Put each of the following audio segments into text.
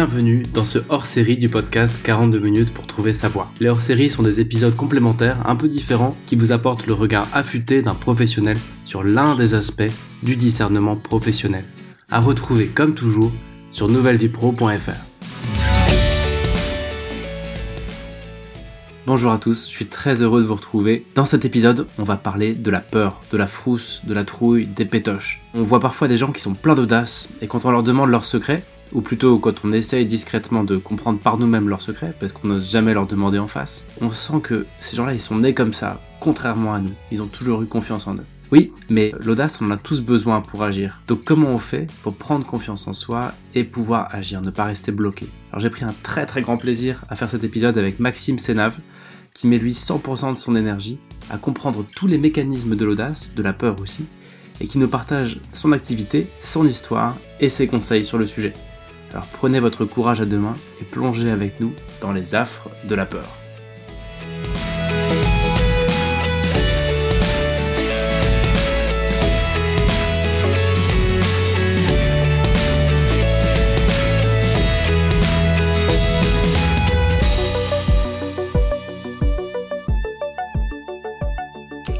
bienvenue dans ce hors-série du podcast 42 minutes pour trouver sa voie. Les hors-séries sont des épisodes complémentaires un peu différents qui vous apportent le regard affûté d'un professionnel sur l'un des aspects du discernement professionnel. À retrouver comme toujours sur nouvellevipro.fr. Bonjour à tous, je suis très heureux de vous retrouver. Dans cet épisode, on va parler de la peur, de la frousse, de la trouille, des pétoches. On voit parfois des gens qui sont pleins d'audace et quand on leur demande leurs secrets, ou plutôt quand on essaye discrètement de comprendre par nous-mêmes leurs secrets, parce qu'on n'ose jamais leur demander en face, on sent que ces gens-là, ils sont nés comme ça, contrairement à nous. Ils ont toujours eu confiance en eux. Oui, mais l'audace, on en a tous besoin pour agir. Donc comment on fait pour prendre confiance en soi et pouvoir agir, ne pas rester bloqué? Alors j'ai pris un très très grand plaisir à faire cet épisode avec Maxime Sénave, qui met lui 100% de son énergie à comprendre tous les mécanismes de l'audace, de la peur aussi, et qui nous partage son activité, son histoire et ses conseils sur le sujet. Alors prenez votre courage à deux mains et plongez avec nous dans les affres de la peur.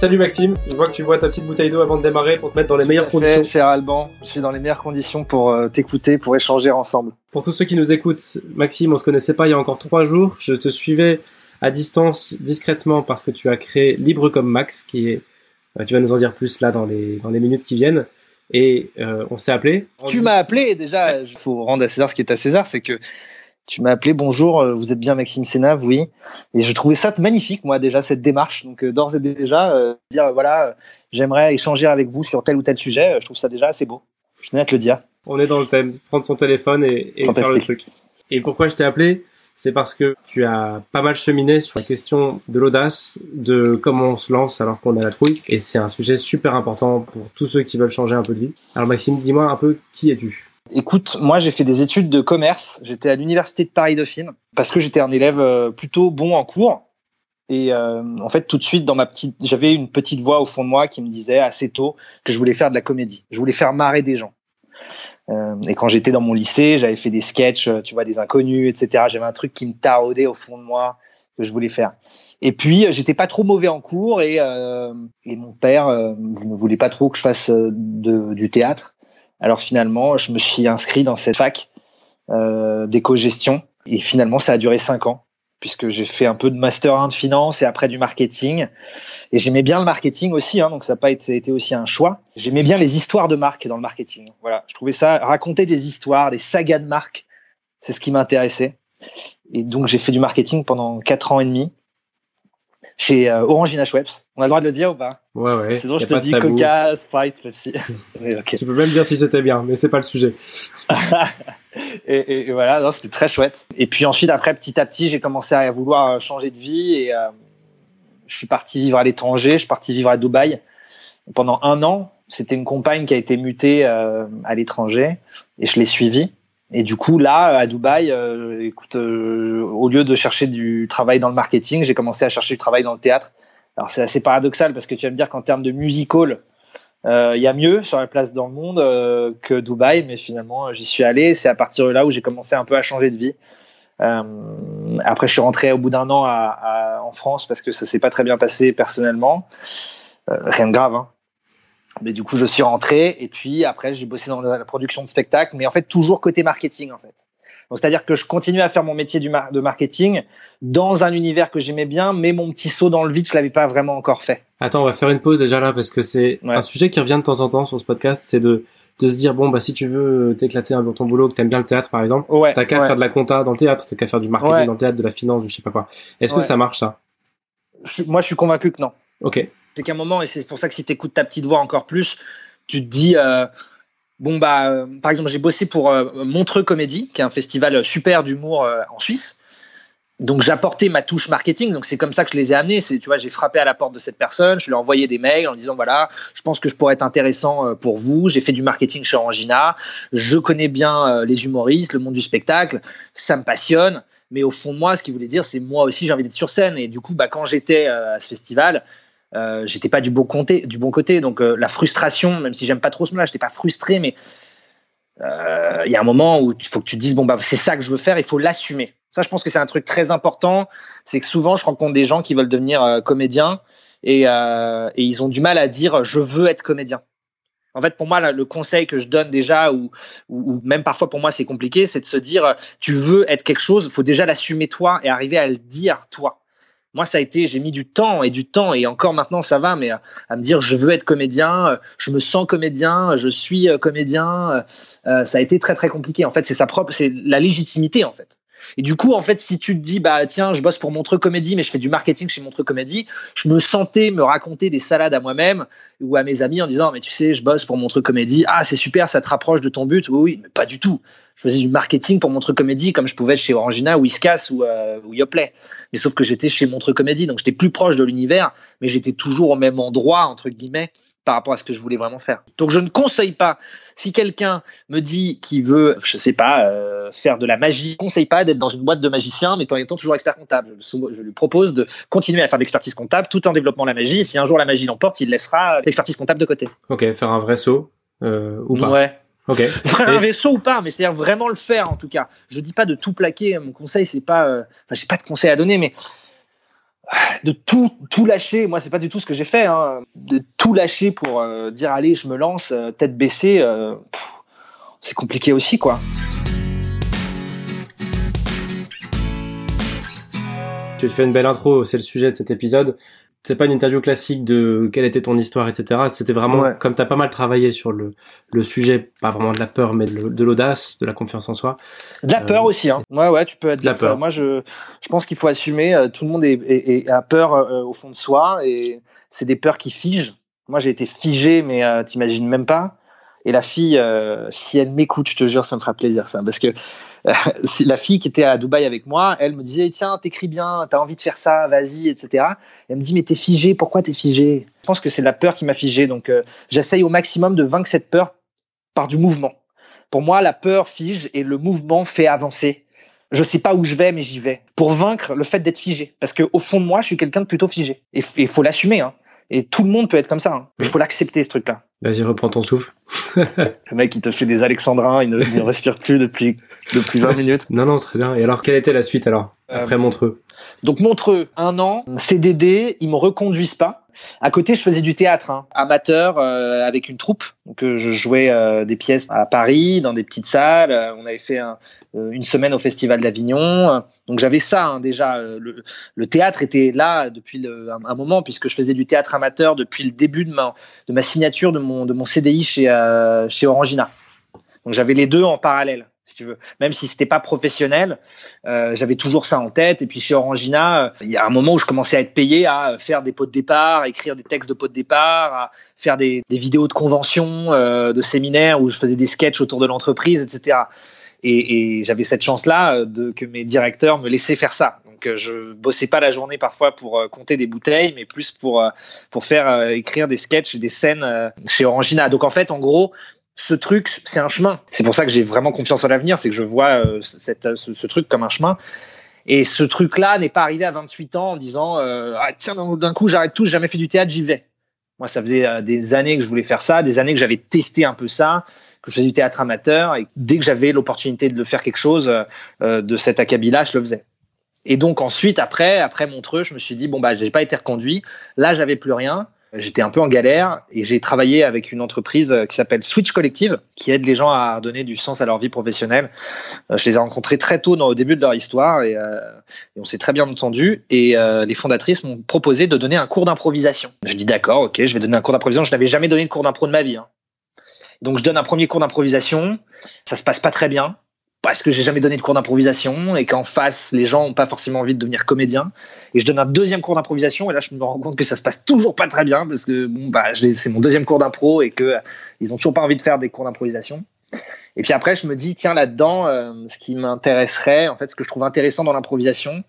Salut Maxime, je vois que tu bois ta petite bouteille d'eau avant de démarrer pour te mettre dans les meilleures conditions. Cher Alban, je suis dans les meilleures conditions pour euh, t'écouter, pour échanger ensemble. Pour tous ceux qui nous écoutent, Maxime, on se connaissait pas il y a encore trois jours. Je te suivais à distance discrètement parce que tu as créé Libre comme Max, qui est, euh, tu vas nous en dire plus là dans les dans les minutes qui viennent. Et euh, on s'est appelé. Tu m'as appelé déjà. Il faut rendre à César ce qui est à César, c'est que tu m'as appelé, bonjour, euh, vous êtes bien Maxime Sénave, oui. Et je trouvais ça magnifique, moi, déjà, cette démarche. Donc, euh, d'ores et déjà, euh, dire, voilà, j'aimerais échanger avec vous sur tel ou tel sujet, je trouve ça déjà assez beau. Je tenais à te le dire. On est dans le thème, prendre son téléphone et, et faire le truc. Et pourquoi je t'ai appelé? C'est parce que tu as pas mal cheminé sur la question de l'audace, de comment on se lance alors qu'on a la trouille. Et c'est un sujet super important pour tous ceux qui veulent changer un peu de vie. Alors Maxime, dis-moi un peu qui es-tu? Écoute, moi j'ai fait des études de commerce. J'étais à l'université de Paris Dauphine parce que j'étais un élève euh, plutôt bon en cours. Et euh, en fait, tout de suite, dans ma petite, j'avais une petite voix au fond de moi qui me disait assez tôt que je voulais faire de la comédie. Je voulais faire marrer des gens. Euh, et quand j'étais dans mon lycée, j'avais fait des sketchs, tu vois, des inconnus, etc. J'avais un truc qui me taraudait au fond de moi que je voulais faire. Et puis, j'étais pas trop mauvais en cours et, et mon père ne voulait pas trop que je fasse du théâtre. Alors finalement, je me suis inscrit dans cette fac euh, d'éco-gestion et finalement, ça a duré cinq ans puisque j'ai fait un peu de master 1 de finance et après du marketing. Et j'aimais bien le marketing aussi, hein, donc ça n'a pas été, aussi un choix. J'aimais bien les histoires de marques dans le marketing. Voilà, je trouvais ça raconter des histoires, des sagas de marques, c'est ce qui m'intéressait. Et donc j'ai fait du marketing pendant quatre ans et demi chez euh, Orangina Schweppes. On a le droit de le dire ou pas? Ouais, ouais. Sinon, je te dis Coca, Sprite, Pepsi. Tu peux même dire si c'était bien, mais c'est pas le sujet. et, et, voilà, c'était très chouette. Et puis ensuite, après, petit à petit, j'ai commencé à vouloir changer de vie et euh, je suis parti vivre à l'étranger. Je suis parti vivre à Dubaï pendant un an. C'était une compagne qui a été mutée euh, à l'étranger et je l'ai suivie. Et du coup, là, à Dubaï, euh, écoute, euh, au lieu de chercher du travail dans le marketing, j'ai commencé à chercher du travail dans le théâtre. Alors, c'est assez paradoxal parce que tu vas me dire qu'en termes de musical, euh, il y a mieux sur la place dans le monde que Dubaï, mais finalement, j'y suis allé. C'est à partir de là où j'ai commencé un peu à changer de vie. après, je suis rentré au bout d'un an à, à, en France parce que ça s'est pas très bien passé personnellement. rien de grave, hein. Mais du coup, je suis rentré et puis après, j'ai bossé dans la production de spectacles, mais en fait, toujours côté marketing, en fait. Donc, c'est-à-dire que je continuais à faire mon métier du de marketing dans un univers que j'aimais bien, mais mon petit saut dans le vide, je l'avais pas vraiment encore fait. Attends, on va faire une pause déjà là parce que c'est un sujet qui revient de temps en temps sur ce podcast, c'est de de se dire bon bah si tu veux t'éclater dans ton boulot que t'aimes bien le théâtre par exemple ouais, t'as qu'à faire de la compta dans le théâtre t'as qu'à faire du marketing dans le théâtre de la finance du je sais pas quoi. Est-ce que ça marche ça? Moi je suis convaincu que non c'est qu'à un moment, et c'est pour ça que si tu écoutes ta petite voix encore plus, tu te dis, euh, bon, bah, euh, par exemple, j'ai bossé pour euh, Montreux Comédie, qui est un festival super d'humour en Suisse. Donc j'apportais ma touche marketing, donc c'est comme ça que je les ai amenés. Tu vois, j'ai frappé à la porte de cette personne, je lui ai envoyé des mails en disant voilà, je pense que je pourrais être intéressant pour vous. J'ai fait du marketing chez Orangina, je connais bien les humoristes, le monde du spectacle, ça me passionne. Mais au fond de moi, ce qu'il voulait dire, c'est moi aussi j'ai envie d'être sur scène. Et du coup, bah, quand j'étais à ce festival, euh, j'étais pas du bon côté, du bon côté. Donc euh, la frustration, même si j'aime pas trop ce mot-là, j'étais pas frustré, mais euh, il y a un moment où il faut que tu te dises bon bah c'est ça que je veux faire, il faut l'assumer. Ça, je pense que c'est un truc très important. C'est que souvent, je rencontre des gens qui veulent devenir comédiens et, et, ils ont du mal à dire je veux être comédien. En fait, pour moi, le conseil que je donne déjà, ou, ou même parfois pour moi c'est compliqué, c'est de se dire tu veux être quelque chose, il faut déjà l'assumer toi et arriver à le dire toi. Moi, ça a été, j'ai mis du temps et du temps, et encore maintenant, ça va, mais à, me dire, je veux être comédien, euh, je me sens comédien, je suis euh, comédien, euh, ça a été très très compliqué. En fait, c'est sa propre, c'est la légitimité en fait. Et du coup, en fait, si tu te dis, bah tiens, je bosse pour Montreux Comédie, mais je fais du marketing chez Montreux Comédie, je me sentais me raconter des salades à moi-même ou à mes amis en disant, mais tu sais, je bosse pour Montreux Comédie. Ah, c'est super, ça te rapproche de ton but. Oui, oui, mais pas du tout. Je faisais du marketing pour Montreux Comédie comme je pouvais chez Orangina, ou, euh, ou Yoplait. Mais sauf que j'étais chez Montreux Comédie, donc j'étais plus proche de l'univers, mais j'étais toujours au même endroit, entre guillemets, par rapport à ce que je voulais vraiment faire. Donc je ne conseille pas, si quelqu'un me dit qu'il veut, je sais pas, euh, faire de la magie, je ne conseille pas d'être dans une boîte de magicien, mais en étant toujours expert comptable. Je, lui propose de continuer à faire de l'expertise comptable tout en développant la magie. Et si un jour la magie l'emporte, il laissera l'expertise comptable de côté. Ok, faire un vrai saut euh, ou pas. Ouais. Ok. Faire un vaisseau ou pas, mais c'est-à-dire vraiment le faire en tout cas. Je dis pas de tout plaquer. Mon conseil, c'est pas, euh, enfin, j'ai pas de conseil à donner, mais de tout tout lâcher. Moi c'est pas du tout ce que j'ai fait hein. de tout lâcher pour euh, dire allez je me lance euh, tête baissée euh, c'est compliqué aussi quoi. Tu fais une belle intro c'est le sujet de cet épisode c'est pas une interview classique de quelle était ton histoire, etc. C'était vraiment comme comme t'as pas mal travaillé sur le, le sujet, pas vraiment de la peur, mais de l'audace, de la confiance en soi. De la peur euh, aussi, hein. Ouais, ouais, tu peux dire ça. Moi, je, je pense qu'il faut assumer. Euh, tout le monde est, est, a peur euh, au fond de soi, et c'est des peurs qui figent. Moi, j'ai été figé, mais t'imagines même pas. Et la fille, euh, si elle m'écoute, je te jure, ça me fera plaisir ça, parce que euh, la fille qui était à Dubaï avec moi, elle me disait tiens, t'écris bien, t'as envie de faire ça, vas-y, etc. elle me dit mais t'es figé, pourquoi t'es figé? Je pense que c'est la peur qui m'a figé, donc euh, j'essaye au maximum de vaincre cette peur par du mouvement. Pour moi, la peur fige et le mouvement fait avancer. Je sais pas où je vais, mais j'y vais. Pour vaincre le fait d'être figé, parce que au fond de moi, je suis quelqu'un de plutôt figé. Et il faut l'assumer. Hein. Et tout le monde peut être comme ça. Hein. Il faut l'accepter, ce truc-là. Vas-y, reprends ton souffle. le mec, il te fait des alexandrins, il ne, respire plus depuis, depuis 20 minutes. Non, non, très bien. Et alors, quelle était la suite alors? Après euh, Montreux Donc Montreux, un an, CDD, ils me reconduisent pas. À côté, je faisais du théâtre, hein, amateur, euh, avec une troupe. Donc, euh, je jouais euh, des pièces à Paris, dans des petites salles. on avait fait une semaine au Festival d'Avignon. Donc, j'avais ça hein, déjà. Le, théâtre était là depuis un, moment, puisque je faisais du théâtre amateur depuis le début de ma, de ma signature de mon, de mon CDI chez, chez Orangina. Donc, j'avais les deux en parallèle si tu veux. Même si c'était pas professionnel, euh, j'avais toujours ça en tête. Et puis chez Orangina, euh, il y a un moment où je commençais à être payé à faire des pots de départ, à écrire des textes de pots de départ, à faire des, vidéos de convention, euh, de séminaires où je faisais des sketchs autour de l'entreprise, etc. Et, j'avais cette chance-là euh, de que mes directeurs me laissaient faire ça. Donc euh, je bossais pas la journée parfois pour compter des bouteilles, mais plus pour pour faire écrire des sketchs et des scènes chez Orangina. Donc en fait, en gros, ce truc, c'est un chemin. C'est pour ça que j'ai vraiment confiance en l'avenir, c'est que je vois euh, cette, ce, truc comme un chemin. Et ce truc-là n'est pas arrivé à 28 ans en disant euh, ah, tiens d'un coup j'arrête tout, j'ai jamais fait du théâtre, j'y vais. Moi, ça faisait euh, des années que je voulais faire ça, des années que j'avais testé un peu ça, que je faisais du théâtre amateur, et dès que j'avais l'opportunité de le faire quelque chose de cet acabit-là, je le faisais. Et donc ensuite, après, après Montreux, je me suis dit bon bah j'ai pas été reconduit, là j'avais plus rien. J'étais un peu en galère et j'ai travaillé avec une entreprise qui s'appelle Switch Collective, qui aide les gens à donner du sens à leur vie professionnelle. Euh, je les ai rencontrés très tôt dans, au début de leur histoire et, euh, on s'est très bien entendu. Et euh, les fondatrices m'ont proposé de donner un cours d'improvisation. Je dis d'accord, ok, je vais donner un cours d'improvisation. Je n'avais jamais donné de cours d'impro de ma vie. Hein. Donc je donne un premier cours d'improvisation. Ça se passe pas très bien parce que j'ai jamais donné de cours d'improvisation et qu'en face, les gens ont pas forcément envie de devenir comédien. Et je donne un deuxième cours d'improvisation et là, je me rends compte que ça se passe toujours pas très bien parce que bon, bah, c'est mon deuxième cours d'impro et que euh, ils ont toujours pas envie de faire des cours d'improvisation. Et puis après, je me dis, tiens, là-dedans, euh, ce qui m'intéresserait, en fait, ce que je trouve intéressant dans l'improvisation,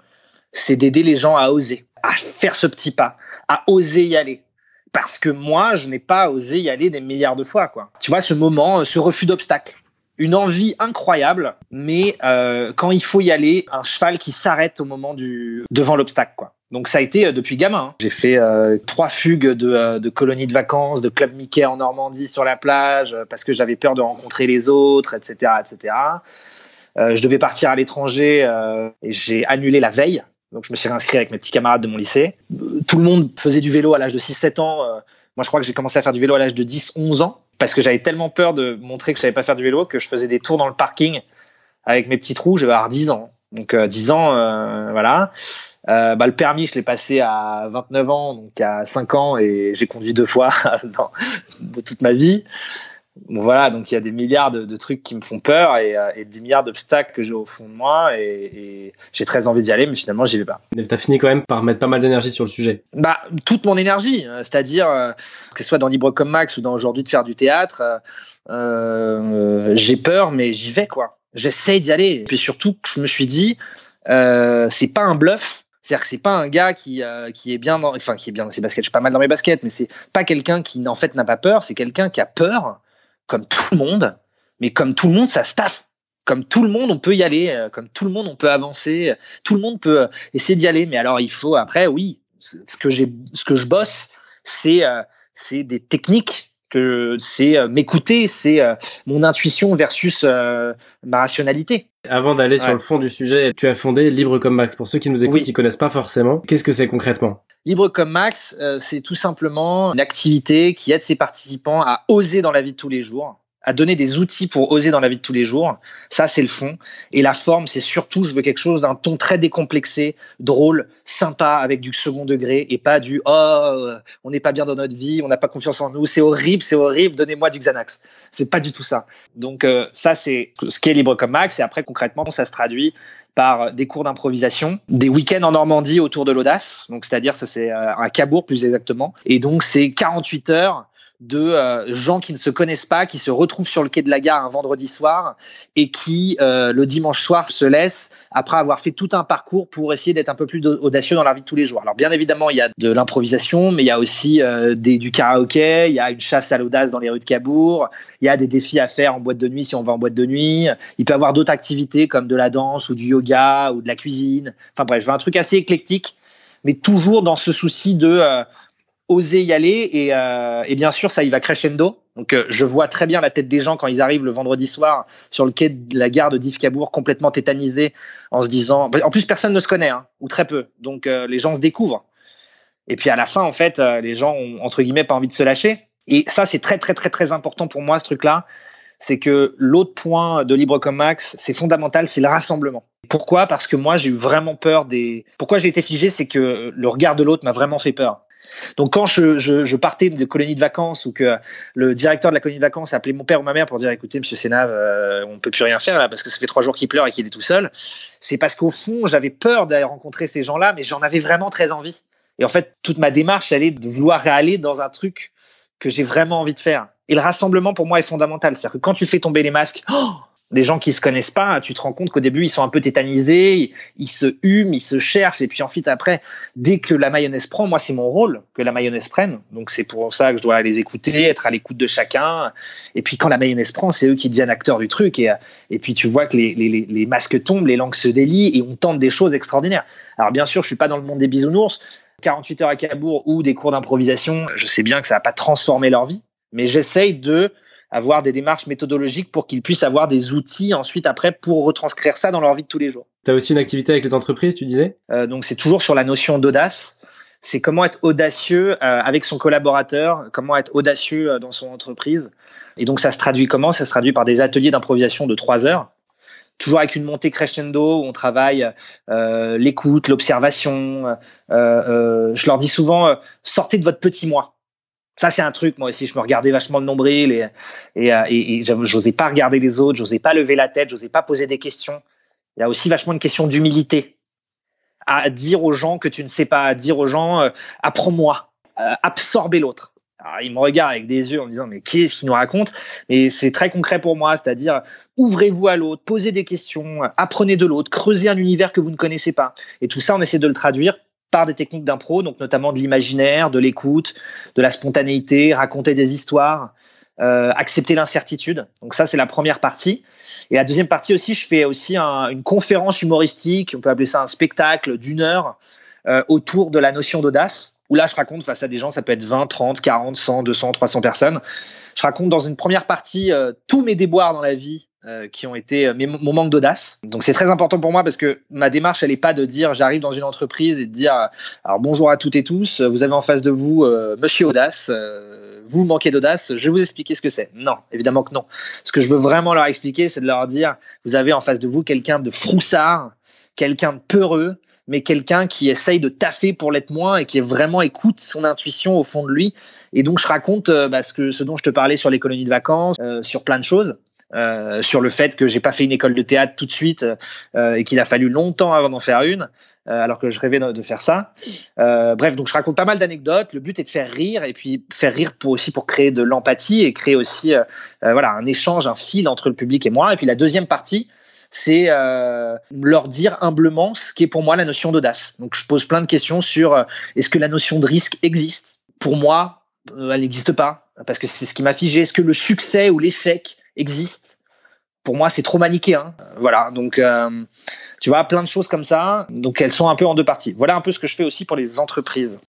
c'est d'aider les gens à oser, à faire ce petit pas, à oser y aller. Parce que moi, je n'ai pas osé y aller des milliards de fois, quoi. Tu vois, ce moment, ce refus d'obstacle une envie incroyable, mais euh, quand il faut y aller, un cheval qui s'arrête au moment du devant l'obstacle, quoi. Donc ça a été euh, depuis gamin. Hein. J'ai fait euh, trois fugues de, de colonies de vacances, de club Mickey en Normandie sur la plage, parce que j'avais peur de rencontrer les autres, etc., etc. je devais partir à l'étranger et j'ai annulé la veille. Donc je me suis réinscrit avec mes petits camarades de mon lycée. Tout le monde faisait du vélo à l'âge de 6-7 ans. Moi, je crois que j'ai commencé à faire du vélo à l'âge de 10-11 ans parce que j'avais tellement peur de montrer que je savais pas faire du vélo que je faisais des tours dans le parking avec mes petits trous. J'avais avoir 10 ans. Donc 10 euh, ans, euh, voilà. Euh, bah, le permis, je l'ai passé à 29 ans, donc à 5 ans, et j'ai conduit deux fois dans, de toute ma vie. Bon, voilà, donc il y a des milliards de, trucs qui me font peur et, euh, et des milliards d'obstacles que j'ai au fond de moi et, j'ai très envie d'y aller, mais finalement j'y vais pas. T'as fini quand même par mettre pas mal d'énergie sur le sujet. Bah toute mon énergie, euh, c'est-à-dire euh, que ce soit dans Libre comme Max ou dans aujourd'hui de faire du théâtre, euh, j'ai peur, mais j'y vais quoi. J'essaye d'y aller. Et puis surtout, je me suis dit, euh, c'est pas un bluff. C'est-à-dire que c'est pas un gars qui, qui est bien dans, enfin qui est bien dans ses baskets. Je suis pas mal dans mes baskets, mais c'est pas quelqu'un qui en fait n'a pas peur. C'est quelqu'un qui a peur comme tout le monde, mais comme tout le monde, ça staff. Comme tout le monde, on peut y aller. Euh, comme tout le monde, on peut avancer. Tout le monde peut euh, essayer d'y aller. Mais alors, il faut après, oui, ce que j'ai, ce que je bosse, c'est euh, c'est des techniques que c'est m'écouter, c'est mon intuition versus ma rationalité. Avant d'aller sur le fond du sujet, tu as fondé Libre comme Max. Pour ceux qui nous écoutent, oui. qui connaissent pas forcément, qu'est-ce que c'est concrètement? Libre comme Max, euh, c'est tout simplement une activité qui aide ses participants à oser dans la vie de tous les jours, à donner des outils pour oser dans la vie de tous les jours. Ça, c'est le fond. Et la forme, c'est surtout, je veux quelque chose d'un ton très décomplexé, drôle, sympa, avec du second degré et pas du oh, on n'est pas bien dans notre vie, on n'a pas confiance en nous, c'est horrible, c'est horrible, donnez-moi du Xanax. C'est pas du tout ça. Donc euh, ça, c'est ce qui est libre comme Max. Et après, concrètement, ça se traduit par des cours d'improvisation, des week-ends en Normandie autour de l'audace. Donc, c'est-à-dire, ça c'est euh, un Cabourg plus exactement. Et donc, c'est 48 heures de euh, gens qui ne se connaissent pas, qui se retrouvent sur le quai de la gare un vendredi soir et qui, euh, le dimanche soir, se laissent après avoir fait tout un parcours pour essayer d'être un peu plus audacieux dans la vie de tous les jours. Alors bien évidemment, il y a de l'improvisation, mais il y a aussi euh, du karaoké, il y a une chasse à l'audace dans les rues de Cabourg, il y a des défis à faire en boîte de nuit si on va en boîte de nuit, il peut y avoir d'autres activités comme de la danse ou du yoga ou de la cuisine. Enfin bref, je veux un truc assez éclectique, mais toujours dans ce souci de oser y aller et, euh, et, bien sûr ça y va crescendo. Donc euh, je vois très bien la tête des gens quand ils arrivent le vendredi soir sur le quai de la gare de Dives-Cabourg complètement tétanisés en se disant en plus personne ne se connaît hein, ou très peu donc euh, les gens se découvrent et puis à la fin en fait les gens ont entre guillemets pas envie de se lâcher et ça c'est très très très très important pour moi ce truc là c'est que l'autre point de Libre comme Max, c'est fondamental, c'est le rassemblement. Pourquoi? Parce que moi, j'ai eu vraiment peur des. Pourquoi j'ai été figé, c'est que le regard de l'autre m'a vraiment fait peur. Donc quand je, partais de colonie de vacances ou que le directeur de la colonie de vacances appelait mon père ou ma mère pour dire écoutez monsieur Sénave euh, on peut plus rien faire là parce que ça fait trois jours qu'il pleure et qu'il est tout seul. C'est parce qu'au fond j'avais peur d'aller rencontrer ces gens-là mais j'en avais vraiment très envie. Et en fait toute ma démarche est de vouloir aller dans un truc que j'ai vraiment envie de faire. Et le rassemblement pour moi est fondamental. C'est-à-dire que quand tu fais tomber les masques oh des gens qui se connaissent pas, tu te rends compte qu'au début ils sont un peu tétanisés, ils, se hument, ils se cherchent, et puis ensuite après, dès que la mayonnaise prend, moi c'est mon rôle que la mayonnaise prenne, donc c'est pour ça que je dois les écouter, être à l'écoute de chacun, et puis quand la mayonnaise prend, c'est eux qui deviennent acteurs du truc, et, puis tu vois que les, les, les masques tombent, les langues se délient, et on tente des choses extraordinaires. Alors bien sûr, je suis pas dans le monde des bisounours, 48 heures à Cabourg ou des cours d'improvisation, je sais bien que ça va pas transformer leur vie, mais j'essaye de avoir des démarches méthodologiques pour qu'ils puissent avoir des outils ensuite après pour retranscrire ça dans leur vie de tous les jours. Tu as aussi une activité avec les entreprises, tu disais? Euh, Donc c'est toujours sur la notion d'audace. C'est comment être audacieux euh, avec son collaborateur, comment être audacieux euh, dans son entreprise. Et donc ça se traduit comment? Ça se traduit par des ateliers d'improvisation de trois heures toujours avec une montée crescendo où on travaille euh, l'écoute, l'observation. Euh, euh, je leur dis souvent sortez de votre petit moi. Ça, c'est un truc, moi aussi, je me regardais vachement le nombril et, et, euh, et, j'osais pas regarder les autres, j'osais pas lever la tête, j'osais pas poser des questions. Il y a aussi vachement une question d'humilité. À dire aux gens que tu ne sais pas, à dire aux gens, euh, apprends-moi, euh, absorber l'autre. ils me regardent avec des yeux en me disant, mais qui est-ce qui nous raconte? Mais c'est très concret pour moi, c'est-à-dire, ouvrez-vous à l'autre, posez des questions, apprenez de l'autre, creusez un univers que vous ne connaissez pas. Et tout ça, on essaie de le traduire par des techniques d'impro, donc notamment de l'imaginaire, de l'écoute, de la spontanéité, raconter des histoires. euh, accepter l'incertitude. Donc ça, c'est la première partie. Et la deuxième partie aussi, je fais aussi une conférence humoristique, on peut appeler ça un spectacle d'une heure euh, autour de la notion d'audace. Où là, je raconte face à des gens, ça peut être 20, 30, 40, 100, 200, 300 personnes. Je raconte dans une première partie euh, tous mes déboires dans la vie euh, qui ont été euh, mon manque d'audace. Donc c'est très important pour moi parce que ma démarche, elle n'est pas de dire j'arrive dans une entreprise et de dire alors bonjour à toutes et tous, vous avez en face de vous Monsieur Audace, vous manquez d'audace, je vais vous expliquer ce que c'est. Non, évidemment que non. Ce que je veux vraiment leur expliquer, c'est de leur dire vous avez en face de vous quelqu'un de froussard, quelqu'un de peureux, mais quelqu'un qui essaye de taffer pour l'être moins et qui vraiment écoute son intuition au fond de lui. Et donc je raconte bah, ce, que, ce dont je te parlais sur les colonies de vacances, sur plein de choses. Euh, sur le fait que j'ai pas fait une école de théâtre tout de suite euh, et qu'il a fallu longtemps avant d'en faire une, euh, alors que je rêvais de, faire ça. bref, donc je raconte pas mal d'anecdotes. Le but est de faire rire et puis faire rire pour aussi pour créer de l'empathie et créer aussi voilà un échange, un fil entre le public et moi. Et puis la deuxième partie, c'est leur dire humblement ce qui est pour moi la notion d'audace. Donc je pose plein de questions sur est-ce que la notion de risque existe? Pour moi, elle n'existe pas parce que c'est ce qui m'a figé. Est-ce que le succès ou l'échec existe? Pour moi, c'est trop manichéen. Voilà, donc euh, tu vois, plein de choses comme ça. Donc elles sont un peu en deux parties. Voilà un peu ce que je fais aussi pour les entreprises.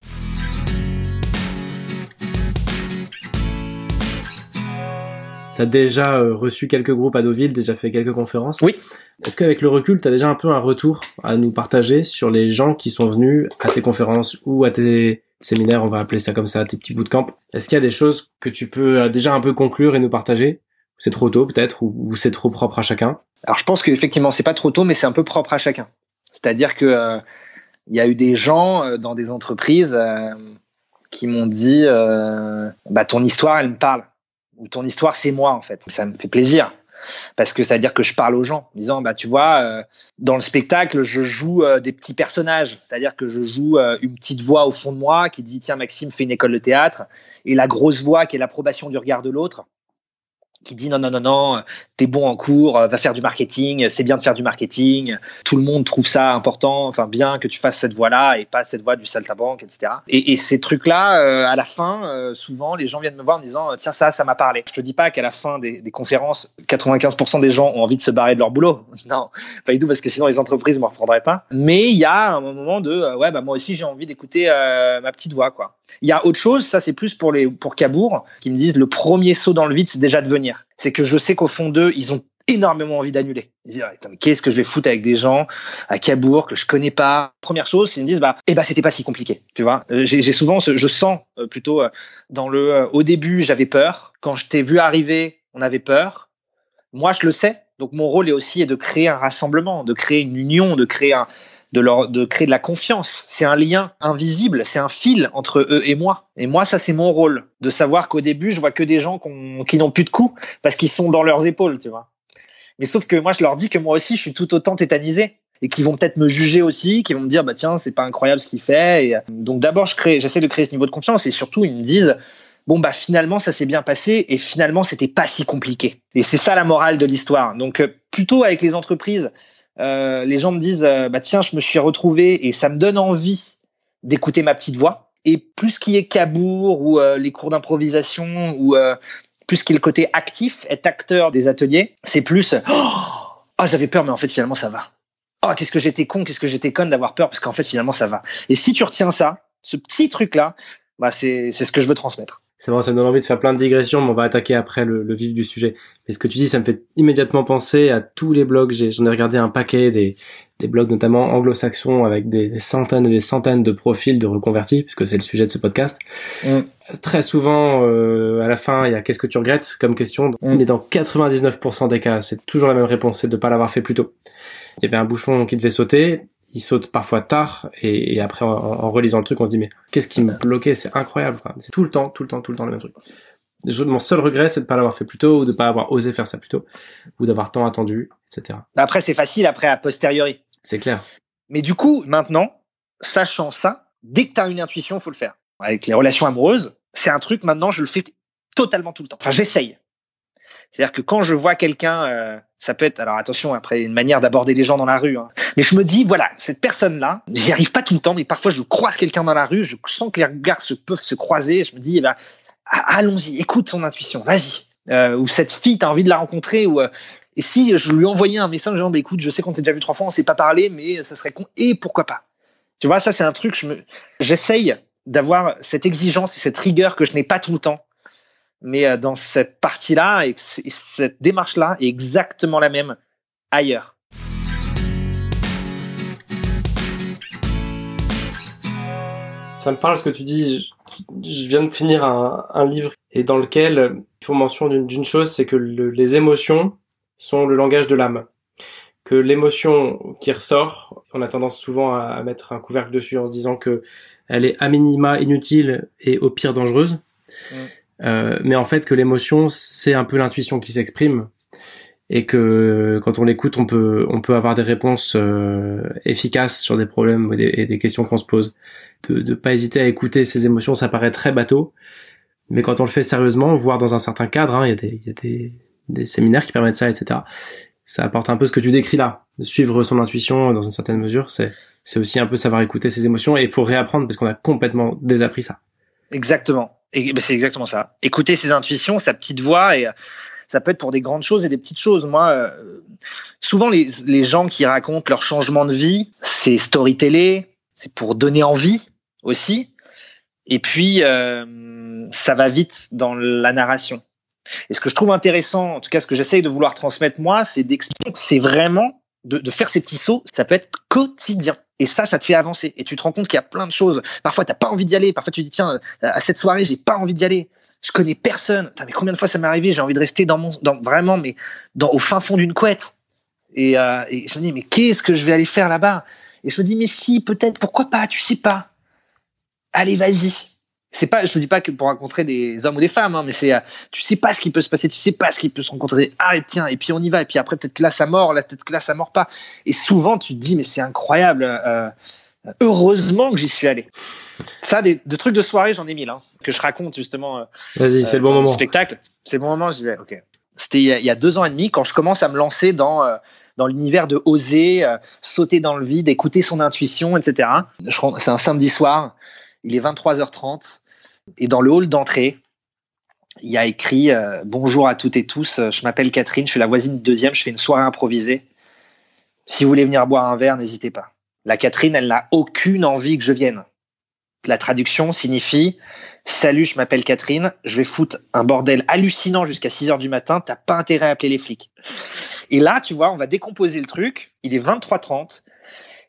Tu as déjà euh, reçu quelques groupes à Deauville, déjà fait quelques conférences. Oui. Est-ce qu'avec le recul, tu as déjà un peu un retour à nous partager sur les gens qui sont venus à tes conférences ou à tes séminaires, on va appeler ça comme ça, tes petits camp Est-ce qu'il y a des choses que tu peux euh, déjà un peu conclure et nous partager? C'est trop tôt peut-être ou, c'est trop propre à chacun? Alors je pense qu'effectivement c'est pas trop tôt, mais c'est un peu propre à chacun. C'est-à-dire que euh, il y a eu des gens euh, dans des entreprises euh, qui m'ont dit bah ton histoire elle me parle. Ou ton histoire c'est moi en fait. Ça me fait plaisir. Parce que ça veut dire que je parle aux gens, en disant bah tu vois dans le spectacle je joue des petits personnages, c'est-à-dire que je joue une petite voix au fond de moi qui dit tiens Maxime fais une école de théâtre. Et la grosse voix qui est l'approbation du regard de l'autre qui dit non, non, non, non, t'es bon en cours, va faire du marketing, c'est bien de faire du marketing, tout le monde trouve ça important, enfin bien que tu fasses cette voie-là et pas cette voie du saltabanque, etc. Et, ces trucs-là, euh, à la fin, euh, souvent, les gens viennent me voir en me disant tiens, ça, ça m'a parlé. Je te dis pas qu'à la fin des, conférences, 95% des gens ont envie de se barrer de leur boulot. Non, pas du tout, parce que sinon les entreprises ne me reprendraient pas. Mais il y a un moment de euh, ouais, bah moi aussi j'ai envie d'écouter ma petite voix, quoi. Il y a autre chose, ça c'est plus pour les pour Cabourg, qui me disent le premier saut dans le vide, c'est déjà de venir. C'est que je sais qu'au fond d'eux, ils ont énormément envie d'annuler. Ils disent qu'est-ce que je vais foutre avec des gens à Cabourg que je connais pas? Première chose, ils me disent bah eh ben c'était pas si compliqué, tu vois. Euh, j'ai souvent je sens euh, plutôt euh, dans le au début j'avais peur, quand je t'ai vu arriver on avait peur. Moi je le sais, donc mon rôle est aussi de créer un rassemblement, de créer une union, de créer un, de, leur, de créer de la confiance. C'est un lien invisible, c'est un fil entre eux et moi. Et moi, ça, c'est mon rôle, de savoir qu'au début, je vois que des gens qui n'ont plus de coups parce qu'ils sont dans leurs épaules, tu vois. Mais sauf que moi, je leur dis que moi aussi, je suis tout autant tétanisé et qui vont peut-être me juger aussi, qui vont me dire bah tiens, c'est pas incroyable ce qu'il fait. Et euh, donc d'abord, je crée, j'essaie de créer ce niveau de confiance et surtout, ils me disent bon bah finalement ça s'est bien passé et finalement c'était pas si compliqué. Et c'est ça la morale de l'histoire. Donc euh, plutôt avec les entreprises, euh, les gens me disent euh, bah tiens je me suis retrouvé et ça me donne envie d'écouter ma petite voix. Et plus qu'il y ait Cabourg ou euh, les cours d'improvisation ou plus qu'il y ait le côté actif être acteur des ateliers c'est plus oh, oh, j'avais peur mais en fait finalement ça va. Oh qu'est-ce que j'étais con qu'est-ce que j'étais conne d'avoir peur parce qu'en fait finalement ça va. Et si tu retiens ça ce petit truc là bah c'est c'est ce que je veux transmettre c'est vrai, ça me donne envie de faire plein de digressions, mais on va attaquer après le, vif du sujet. Mais ce que tu dis, ça me fait immédiatement penser à tous les blogs. J'en ai, regardé un paquet, des, des blogs notamment anglo-saxons avec des, centaines et des centaines de profils de reconvertis, puisque c'est le sujet de ce podcast. Mm. Très souvent, euh, à la fin, il y a qu'est-ce que tu regrettes comme question. Mm. On est dans 99% des cas, c'est toujours la même réponse, c'est de ne pas l'avoir fait plus tôt. Il y avait un bouchon qui devait sauter, il saute parfois tard et, après en, relisant le truc on se dit mais qu'est-ce qui me bloquait? C'est incroyable c'est tout le temps tout le temps tout le temps le même truc. Mon seul regret c'est de pas l'avoir fait plus tôt ou de pas avoir osé faire ça plus tôt ou d'avoir tant attendu etc après c'est facile après à posteriori. C'est clair. Mais du coup maintenant sachant ça dès que tu as une intuition faut le faire. Avec les relations amoureuses c'est un truc maintenant je le fais totalement tout le temps. Enfin j'essaye c'est-à-dire que quand je vois quelqu'un, euh, ça peut être, alors attention, après une manière d'aborder les gens dans la rue, hein, mais je me dis, voilà, cette personne-là, j'y arrive pas tout le temps, mais parfois je croise quelqu'un dans la rue, je sens que les regards se peuvent se croiser, je me dis, eh ben, allons-y, écoute ton intuition, vas-y. Euh, ou cette fille, tu as envie de la rencontrer, ou, euh, et si je lui envoyais un message disant, bah, écoute, je sais qu'on s'est déjà vu trois fois, on s'est pas parlé, mais ça serait con, et pourquoi pas? Tu vois, ça, c'est un truc, je j'essaye d'avoir cette exigence et cette rigueur que je n'ai pas tout le temps. Mais euh, dans cette partie-là, et cette démarche-là est exactement la même ailleurs. Ça me parle ce que tu dis. Je viens de finir un, livre et dans lequel il faut mention d'une chose, c'est que les émotions sont le langage de l'âme. Que l'émotion qui ressort, on a tendance souvent à, mettre un couvercle dessus en se disant que elle est à minima inutile et au pire dangereuse. Mm. Euh, mais en fait que l'émotion c'est un peu l'intuition qui s'exprime. Et que quand on l'écoute on peut on peut avoir des réponses euh, efficaces sur des problèmes et des, questions qu'on se pose. De ne pas hésiter à écouter ses émotions ça paraît très bateau. Mais quand on le fait sérieusement voire dans un certain cadre hein, il y a des y a des, des séminaires qui permettent ça etc ça apporte un peu ce que tu décris là. Suivre son intuition dans une certaine mesure c'est aussi un peu savoir écouter ses émotions et il faut réapprendre parce qu'on a complètement désappris ça. Exactement. Ben, c'est exactement ça. Écouter ses intuitions, sa petite voix et ça peut être pour des grandes choses et des petites choses. Moi, euh, souvent les, gens qui racontent leur changement de vie, c'est storyteller, c'est pour donner envie aussi. Et puis euh, ça va vite dans la narration. Et ce que je trouve intéressant, en tout cas ce que j'essaye de vouloir transmettre moi, c'est d'expliquer que c'est vraiment de, faire ces petits sauts, ça peut être quotidien. Et ça, ça te fait avancer. Et tu te rends compte qu'il y a plein de choses. Parfois, t'as pas envie d'y aller. Parfois, tu dis, tiens, à cette soirée, j'ai pas envie d'y aller. Je connais personne. mais combien de fois ça m'est arrivé? J'ai envie de rester dans mon, dans, vraiment, au fin fond d'une couette. Et, euh, et je me dis, mais qu'est-ce que je vais aller faire là-bas? Et je me dis, mais si, peut-être, pourquoi pas? Tu sais pas. Allez, vas-y c'est pas, je ne dis pas que pour rencontrer des hommes ou des femmes, hein, mais c'est, euh, tu sais pas ce qui peut se passer, tu sais pas ce qui peut se rencontrer. Ah, tiens, et puis on y va, et puis après peut-être que là ça mord, là peut-être que là ça mord pas. Et souvent tu te dis, mais c'est incroyable. Euh, heureusement que j'y suis allé. Ça, des, de trucs de soirée, j'en ai mille, hein, que je raconte justement. Euh, Vas-y, c'est le bon moment. Spectacle, c'est le bon moment. Je vais, ok. C'était il, y a deux ans et demi quand je commence à me lancer dans dans l'univers de oser sauter dans le vide, écouter son intuition, etc. C'est un samedi soir. Il est 23h30 et dans le hall d'entrée, il y a écrit euh, Bonjour à toutes et tous, euh, je m'appelle Catherine, je suis la voisine du deuxième, je fais une soirée improvisée. Si vous voulez venir boire un verre, n'hésitez pas. La Catherine, elle n'a aucune envie que je vienne. La traduction signifie Salut, je m'appelle Catherine, je vais foutre un bordel hallucinant jusqu'à 6 heures du matin, t'as pas intérêt à appeler les flics. Et là, tu vois, on va décomposer le truc, il est 23h30,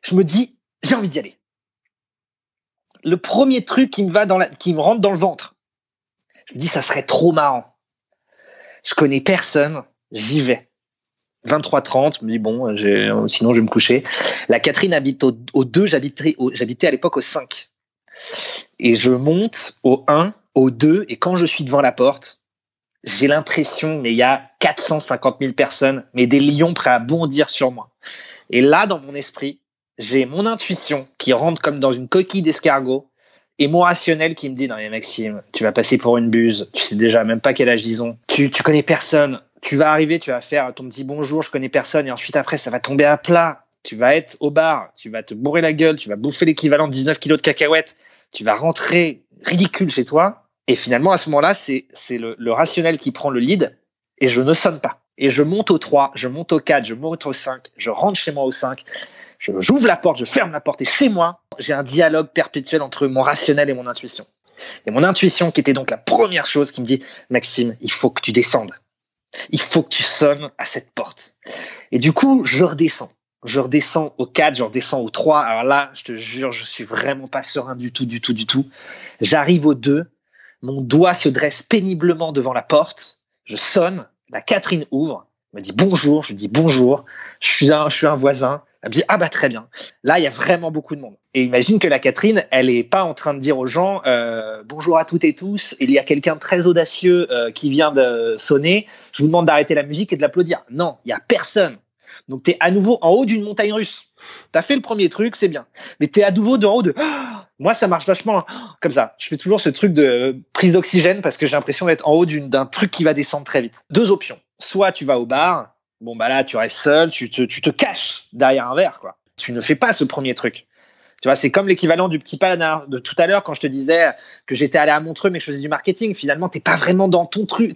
je me dis, j'ai envie d'y aller le premier truc qui me va dans la, qui me rentre dans le ventre. Je me dis, ça serait trop marrant. Je connais personne, j'y vais. 23-30, je me dis, bon, sinon je vais me coucher. La Catherine habite au, au 2, j'habitais à l'époque au 5. Et je monte au 1, au 2, et quand je suis devant la porte, j'ai l'impression, mais il y a 450 000 personnes, mais des lions prêts à bondir sur moi. Et là, dans mon esprit, j'ai mon intuition qui rentre comme dans une coquille d'escargot et mon rationnel qui me dit non mais Maxime, tu vas passer pour une buse, tu sais déjà même pas quel âge ils ont, tu, tu connais personne, tu vas arriver, tu vas faire ton petit bonjour, je connais personne. Et ensuite après ça va tomber à plat, tu vas être au bar, tu vas te bourrer la gueule, tu vas bouffer l'équivalent de 19 kilos de cacahuètes, tu vas rentrer ridicule chez toi. Et finalement à ce moment-là c'est le, le rationnel qui prend le lead et je ne sonne pas. Et je monte au 3, je monte au 4, je monte au 5, je rentre chez moi au 5 j'ouvre la porte, je ferme la porte et chez moi, j'ai un dialogue perpétuel entre mon rationnel et mon intuition. Et mon intuition, qui était donc la première chose qui me dit, Maxime, il faut que tu descendes. Il faut que tu sonnes à cette porte. Et du coup, je redescends. Je redescends au 4, je redescends au 3. Alors là, je te jure, je suis vraiment pas serein du tout, du tout, du tout. J'arrive au 2. Mon doigt se dresse péniblement devant la porte. Je sonne. La Catherine ouvre. Me dit bonjour. Je dis bonjour. Je suis un, je suis un voisin. Elle dit ah bah très bien. Là il y a vraiment beaucoup de monde. Et imagine que la Catherine, elle est pas en train de dire aux gens euh, bonjour à toutes et tous. Il y a quelqu'un de très audacieux euh, qui vient de sonner. Je vous demande d'arrêter la musique et de l'applaudir. Non, il y a personne. Donc tu es à nouveau en haut d'une montagne russe. Tu as fait le premier truc, c'est bien. Mais tu es à nouveau en haut de moi ça marche vachement comme ça. Je fais toujours ce truc de prise d'oxygène parce que j'ai l'impression d'être en haut d'un truc qui va descendre très vite. Deux options. Soit tu vas au bar, Bon, bah là, tu restes seul, tu te, tu te caches derrière un verre, quoi. Tu ne fais pas ce premier truc. Tu vois, c'est comme l'équivalent du petit panard de tout à l'heure quand je te disais que j'étais allé à Montreux mais que je faisais du marketing. Finalement, t'es pas vraiment dans ton truc.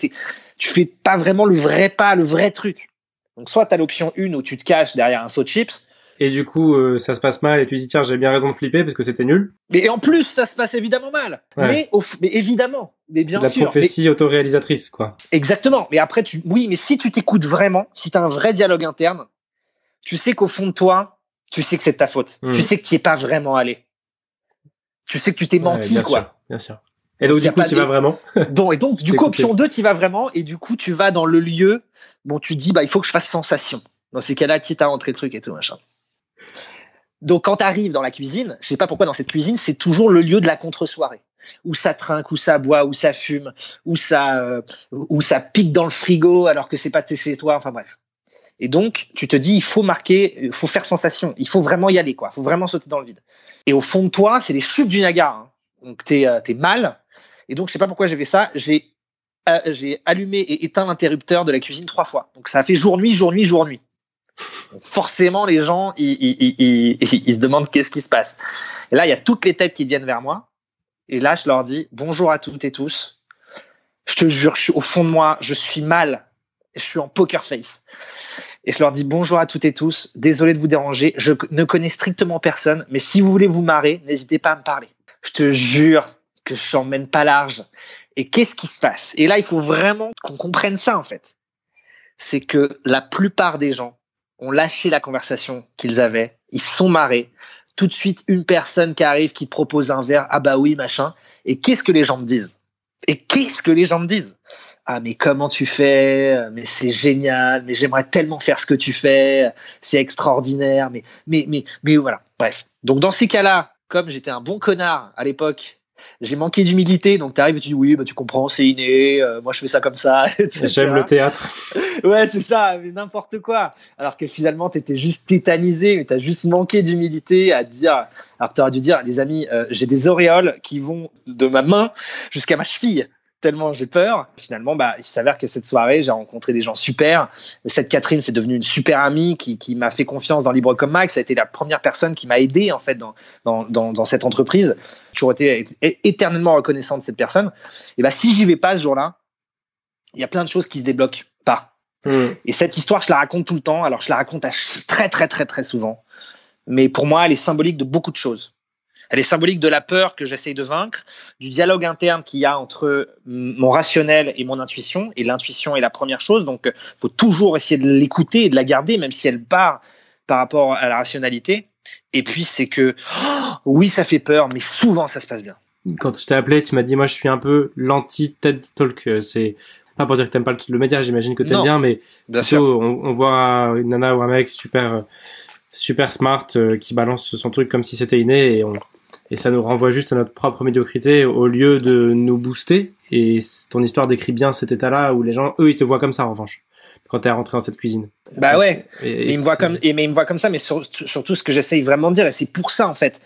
Tu fais pas vraiment le vrai pas, le vrai truc. Donc, soit tu as l'option 1 où tu te caches derrière un saut de chips. Et du coup, euh, ça se passe mal et tu dis tiens, j'ai bien raison de flipper parce que c'était nul. Mais en plus, ça se passe évidemment mal. Mais, mais, évidemment, mais bien la sûr. La prophétie autoréalisatrice, quoi. Exactement. Mais après, tu, oui, mais si tu t'écoutes vraiment, si tu as un vrai dialogue interne, tu sais qu'au fond de toi, tu sais que c'est de ta faute. Hmm. Tu sais que tu es pas vraiment allé. Tu sais que tu t'es menti, bien quoi. Sûr, bien sûr. Et donc, du coup, tu vas vraiment? bon, et donc, du coup, option 2, tu vas vraiment. Et du coup, tu vas dans le lieu. Bon, tu dis, bah, il faut que je fasse sensation. Dans ces cas-là, quitte à rentrer le truc et tout, machin. Donc, quand tu arrives dans la cuisine, je sais pas pourquoi dans cette cuisine, c'est toujours le lieu de la contre-soirée. Où ça trinque, où ça boit, où ça fume, où ça, euh, où ça pique dans le frigo alors que c'est pas chez toi. Enfin, bref. Et donc, tu te dis, il faut marquer, il faut faire sensation. Il faut vraiment y aller, quoi. Il faut vraiment sauter dans le vide. Et au fond de toi, c'est les chutes du Niagara. Hein. Donc, t'es euh, es mal. Et donc, je sais pas pourquoi j'ai fait ça. J'ai euh, j'ai allumé et éteint l'interrupteur de la cuisine trois fois. Donc, ça a fait jour nuit, jour nuit, jour nuit. Forcément, les gens, ils, ils, ils, ils se demandent qu'est-ce qui se passe. Et là, il y a toutes les têtes qui viennent vers moi. Et là, je leur dis bonjour à toutes et tous. Je te jure, je suis au fond de moi, je suis mal. Je suis en poker face. Et je leur dis bonjour à toutes et tous. Désolé de vous déranger. Je ne connais strictement personne, mais si vous voulez vous marrer, n'hésitez pas à me parler. Je te jure que je mène pas large. Et qu'est-ce qui se passe? Et là, il faut vraiment qu'on comprenne ça, en fait. C'est que la plupart des gens ont lâché la conversation qu'ils avaient. Ils sont marrés. Tout de suite, une personne qui arrive, qui propose un verre. Ah bah oui, machin. Et qu'est-ce que les gens me disent? Et qu'est-ce que les gens me disent? Ah mais comment tu fais? Mais c'est génial mais j'aimerais tellement faire ce que tu fais c'est extraordinaire mais mais mais mais voilà bref donc dans ces cas-là comme j'étais un bon connard à l'époque j'ai manqué d'humilité, donc tu arrives et tu dis oui, bah, tu comprends, c'est inné, euh, moi je fais ça comme ça. J'aime le théâtre. ouais, c'est ça, mais n'importe quoi. Alors que finalement, tu étais juste tétanisé, mais tu as juste manqué d'humilité à dire. Alors tu aurais dû dire, les amis, euh, j'ai des auréoles qui vont de ma main jusqu'à ma cheville tellement j'ai peur. Finalement, bah, il s'avère que cette soirée, j'ai rencontré des gens super. Cette Catherine, c'est devenue une super amie qui, qui m'a fait confiance dans Libre comme Max. Ça a été la première personne qui m'a aidé en fait dans, dans, dans, dans cette entreprise. J'ai toujours été éternellement reconnaissant de cette personne. Et bah, si j'y vais pas ce jour-là, il y a plein de choses qui se débloquent pas. Mmh. Et cette histoire, je la raconte tout le temps. Alors, je la raconte très, très, très, très souvent. Mais pour moi, elle est symbolique de beaucoup de choses. Elle est symbolique de la peur que j'essaye de vaincre, du dialogue interne qu'il y a entre mon rationnel et mon intuition. Et l'intuition est la première chose, donc il faut toujours essayer de l'écouter et de la garder, même si elle part par rapport à la rationalité. Et puis c'est que oui, ça fait peur, mais souvent ça se passe bien. Quand je t'ai appelé, tu m'as dit moi je suis un peu l'anti TED Talk. C'est pas pour dire que t'aimes pas le média, j'imagine que t'aimes bien, mais bien plutôt, On, on, voit une nana ou un mec super super smart euh, qui balance son truc comme si c'était inné et on et ça nous renvoie juste à notre propre médiocrité au lieu de nous booster. Et ton histoire décrit bien cet état-là où les gens, eux, ils te voient comme ça en revanche quand t'es rentré dans cette cuisine. Bah ouais. mais ils me voient comme, et, mais ils me voient comme ça, mais surtout ce que j'essaye vraiment de dire, et c'est pour ça en fait.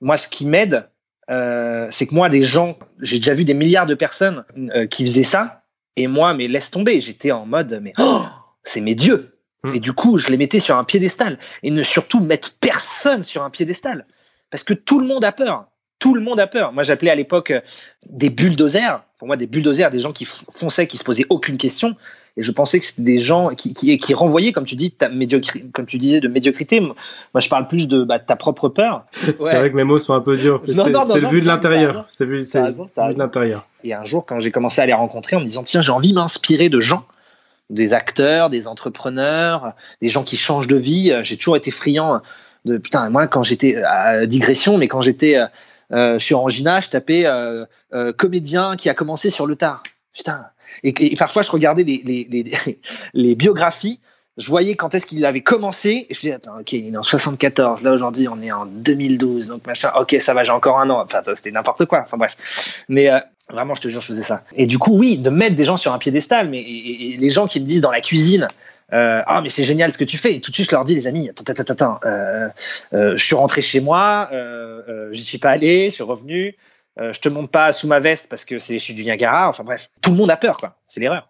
Moi, ce qui m'aide, euh, c'est que moi, des gens, j'ai déjà vu des milliards de personnes euh, qui faisaient ça, et moi, mais laisse tomber, j'étais en mode, mais oh, c'est mes dieux. Mm. Et du coup, je les mettais sur un piédestal, et ne surtout mettre personne sur un piédestal. Parce que tout le monde a peur. Tout le monde a peur. Moi, j'appelais à l'époque euh, des bulldozers. Pour moi, des bulldozers, des gens qui fonçaient, qui se posaient aucune question. Et je pensais que c'était des gens qui, qui, qui, renvoyaient, comme tu dis, ta comme tu disais, de médiocrité. Moi, je parle plus de bah, ta propre peur. c'est vrai que mes mots sont un peu durs. C'est le vu de l'intérieur. C'est vu, de l'intérieur. Et un jour, quand j'ai commencé à les rencontrer, en me disant, tiens, j'ai envie de m'inspirer de gens, des acteurs, des entrepreneurs, des gens qui changent de vie. J'ai toujours été friand de putain moi quand j'étais à digression mais quand j'étais euh, euh chez Orangina je tapais euh, euh, comédien qui a commencé sur le tard. Putain. Et, parfois je regardais les, les, les, biographies. Je voyais quand est-ce qu'il avait commencé et je me disais attends ok il est en 74 là aujourd'hui on est en 2012 donc machin. Ok ça va j'ai encore un an. Enfin c'était n'importe quoi. Enfin bref. Mais vraiment je te jure je faisais ça. Et du coup oui de mettre des gens sur un piédestal mais les gens qui me disent dans la cuisine euh, ah mais c'est génial ce que tu fais. Et tout de suite je leur dis les amis attends attends attends euh, euh, je suis rentré chez moi euh, j'y suis pas allé je suis revenu. Je te monte pas sous ma veste parce que c'est je suis du Niagara. Enfin bref tout le monde a peur quoi. C'est l'erreur.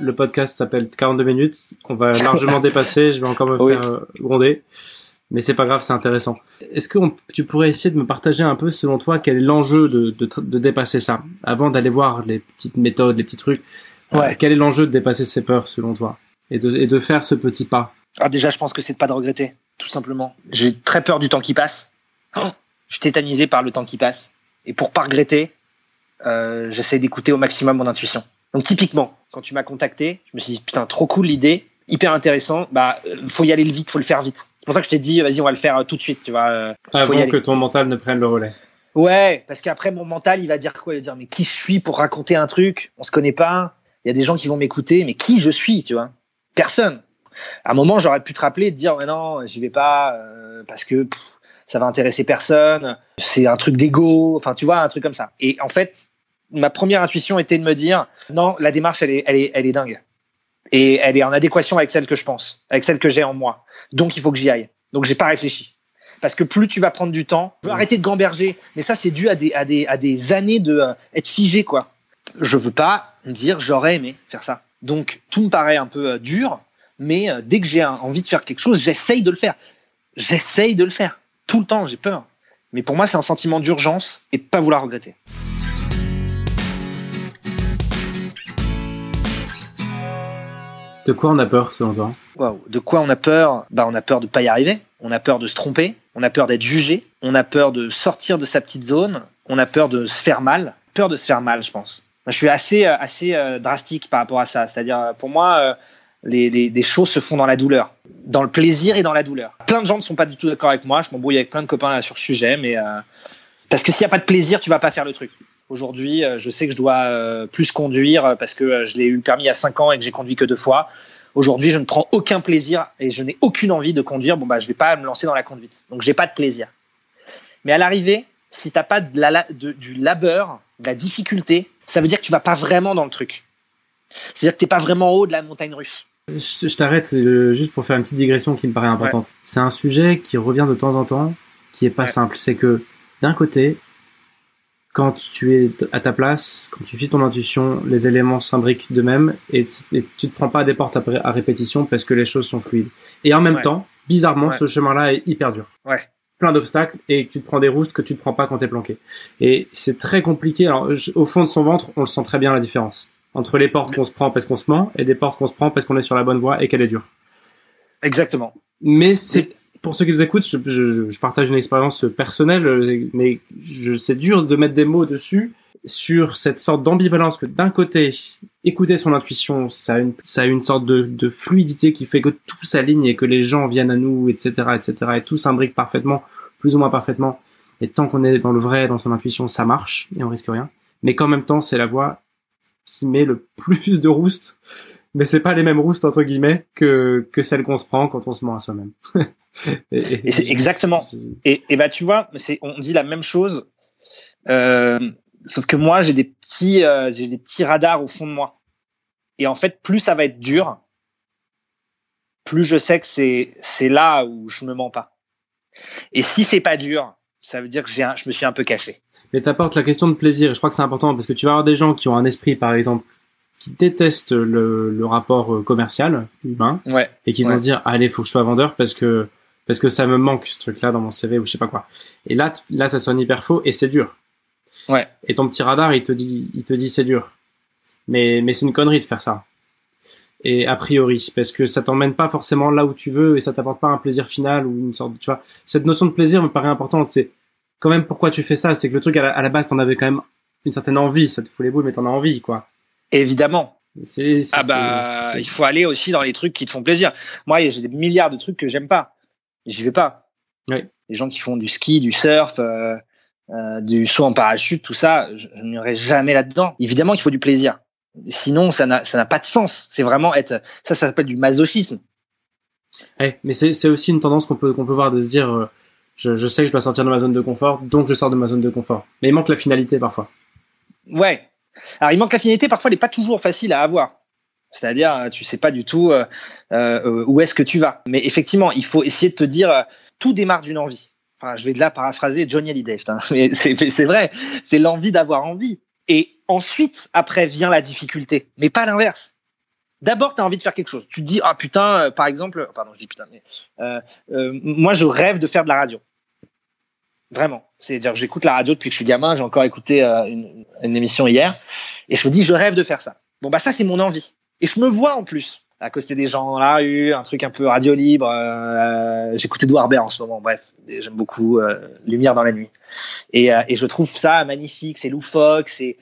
Le podcast s'appelle 42 minutes. On va largement dépasser. Je vais encore me faire gronder. Mais c'est pas grave, c'est intéressant. Est-ce que tu pourrais essayer de me partager un peu, selon toi, quel est l'enjeu de, de, de, dépasser ça Avant d'aller voir les petites méthodes, les petits trucs, euh, ouais. quel est l'enjeu de dépasser ces peurs, selon toi? Et de, et de faire ce petit pas? Ah, Déjà, je pense que c'est de pas de regretter, tout simplement. J'ai très peur du temps qui passe. Oh je suis tétanisé par le temps qui passe. Et pour pas regretter, euh, j'essaie d'écouter au maximum mon intuition. Donc typiquement, quand tu m'as contacté, je me suis dit putain trop cool l'idée, hyper intéressant. Bah euh, faut y aller vite, faut le faire vite. C'est pour ça que je t'ai dit vas-y on va le faire euh, tout de suite, tu vois. Euh, Avant que ton mental ne prenne le relais. Ouais, parce qu'après mon mental il va dire quoi? Il va dire mais qui je suis pour raconter un truc? On se connaît pas. Il y a des gens qui vont m'écouter, mais qui je suis, tu vois? Personne. À un moment j'aurais pu te rappeler et te dire mais non j'y vais pas euh, parce que ça va intéresser personne. C'est un truc d'ego. Enfin tu vois un truc comme ça. Et en fait ma première intuition était de me dire non, la démarche elle est, elle est, elle est dingue et elle est en adéquation avec celle que je pense, avec celle que j'ai en moi. Donc il faut que j'y aille. Donc j'ai pas réfléchi. Parce que plus tu vas prendre du temps, je veux arrêter de gamberger. Mais ça, c'est dû à des, années de euh, être figé, quoi. Je veux pas dire j'aurais aimé faire ça. Donc tout me paraît un peu euh, dur, mais euh, dès que j'ai envie de faire quelque chose, j'essaye de le faire. J'essaye de le faire. Tout le temps, j'ai peur. Mais pour moi, c'est un sentiment d'urgence et de pas vouloir regretter. De quoi on a peur selon toi De quoi on a peur? Bah on a peur de pas y arriver, on a peur de se tromper, on a peur d'être jugé, on a peur de sortir de sa petite zone, on a peur de se faire mal, peur de se faire mal, je pense. Je suis assez euh, assez euh, drastique par rapport à ça, c'est-à-dire euh, pour moi les, les, choses se font dans la douleur, dans le plaisir et dans la douleur. Plein de gens ne sont pas du tout d'accord avec moi, je m'embrouille avec plein de copains sur ce sujet, mais parce que s'il n'y a pas de plaisir, tu vas pas faire le truc. Aujourd'hui, euh, je sais que je dois euh, plus conduire euh, parce que je l'ai eu le permis à 5 ans et que j'ai conduit que deux fois. Aujourd'hui, je ne prends aucun plaisir et je n'ai aucune envie de conduire. Bon, bah, je vais pas me lancer dans la conduite. Donc, j'ai pas de plaisir. Mais à l'arrivée, si t'as pas de la, du labeur, de la difficulté, ça veut dire que tu vas pas vraiment dans le truc. C'est-à-dire que t'es pas vraiment haut de la montagne russe. Je, t'arrête juste pour faire une petite digression qui me paraît importante. C'est un sujet qui revient de temps en temps, qui est pas simple. C'est que d'un côté, quand tu es à ta place, quand tu suis ton intuition, les éléments s'imbriquent d'eux-mêmes et, et, tu te prends pas des portes à, répétition parce que les choses sont fluides. Et en même temps, bizarrement, ce chemin-là est hyper dur. Ouais. Plein d'obstacles et tu te prends des roustes que tu te prends pas quand t'es planqué. Et c'est très compliqué. Alors, au fond de son ventre, on le sent très bien la différence entre les portes qu'on se prend parce qu'on se ment et des portes qu'on se prend parce qu'on est sur la bonne voie et qu'elle est dure. Exactement. Mais c'est pour ceux qui vous écoutent, je, partage une expérience personnelle, mais c'est dur de mettre des mots dessus sur cette sorte d'ambivalence que d'un côté, écouter son intuition, ça a une, ça a une sorte de, de, fluidité qui fait que tout s'aligne et que les gens viennent à nous, etc., etc., et tout s'imbrique parfaitement, plus ou moins parfaitement. Et tant qu'on est dans le vrai, dans son intuition, ça marche et on risque rien. Mais qu'en même temps, c'est la voix qui met le plus de rouste mais c'est pas les mêmes roustes entre guillemets que que celles qu'on se prend quand on se ment à soi-même. et, c'est exactement. Et, et bah tu vois, c'est on dit la même chose, euh, sauf que moi j'ai des petits euh, j'ai des petits radars au fond de moi. Et en fait, plus ça va être dur, plus je sais que c'est c'est là où je me mens pas. Et si c'est pas dur, ça veut dire que j'ai je me suis un peu caché. Mais t'apportes la question de plaisir. Et je crois que c'est important parce que tu vas avoir des gens qui ont un esprit, par exemple, qui détestent le, le rapport euh, commercial humain ouais, et qui vont se dire allez faut que je sois vendeur parce que parce que ça me manque ce truc là dans mon CV ou je sais pas quoi. Et là là ça sonne hyper faux et c'est dur. Ouais. Et ton petit radar il te dit il te dit c'est dur. Mais mais c'est une connerie de faire ça. Et a priori parce que ça t'emmène pas forcément là où tu veux et ça t'apporte pas un plaisir final ou une sorte de, tu vois. Cette notion de plaisir me paraît importante. C'est quand même pourquoi tu fais ça. C'est que le truc à la, à la base t'en avais quand même une certaine envie. Ça te fout les boules mais t'en as envie quoi Évidemment. ah bah, il faut aller aussi dans les trucs qui te font plaisir. Moi, j'ai des milliards de trucs que j'aime pas. J'y vais pas. Oui. Les gens qui font du ski, du surf, euh, euh, du saut en parachute, tout ça, je, je n'irai jamais là-dedans. Évidemment qu'il faut du plaisir. Sinon, ça n'a, pas de sens. C'est vraiment être, ça, ça s'appelle du masochisme. Ouais, mais c'est, c'est aussi une tendance qu'on peut, qu'on peut voir de se dire, euh, je, je sais que je dois sortir de ma zone de confort, donc je sors de ma zone de confort. Mais il manque la finalité parfois. Ouais, alors, il manque la finalité, parfois, elle n'est pas toujours facile à avoir. C'est-à-dire, tu sais pas du tout euh, euh, où est-ce que tu vas. Mais effectivement, il faut essayer de te dire, euh, tout démarre d'une envie. Enfin, je vais de là paraphraser Johnny Hallyday. Mais c'est vrai, c'est l'envie d'avoir envie. Et ensuite, après, vient la difficulté. Mais pas l'inverse. D'abord, tu as envie de faire quelque chose. Tu te dis, ah putain, euh, par exemple, pardon, je dis putain, mais euh, euh, moi, je rêve de faire de la radio. Vraiment. C'est-à-dire que j'écoute la radio depuis que je suis gamin. J'ai encore écouté une, une, émission hier. Et je me dis, je rêve de faire ça. Bon, bah ça, c'est mon envie. Et je me vois en plus à côté des gens dans la un truc un peu radio libre. Euh, J'écoute Edouard Baird en ce moment. Bref, j'aime beaucoup Lumière dans la nuit. Et, et, je trouve ça magnifique. C'est loufoque, c'est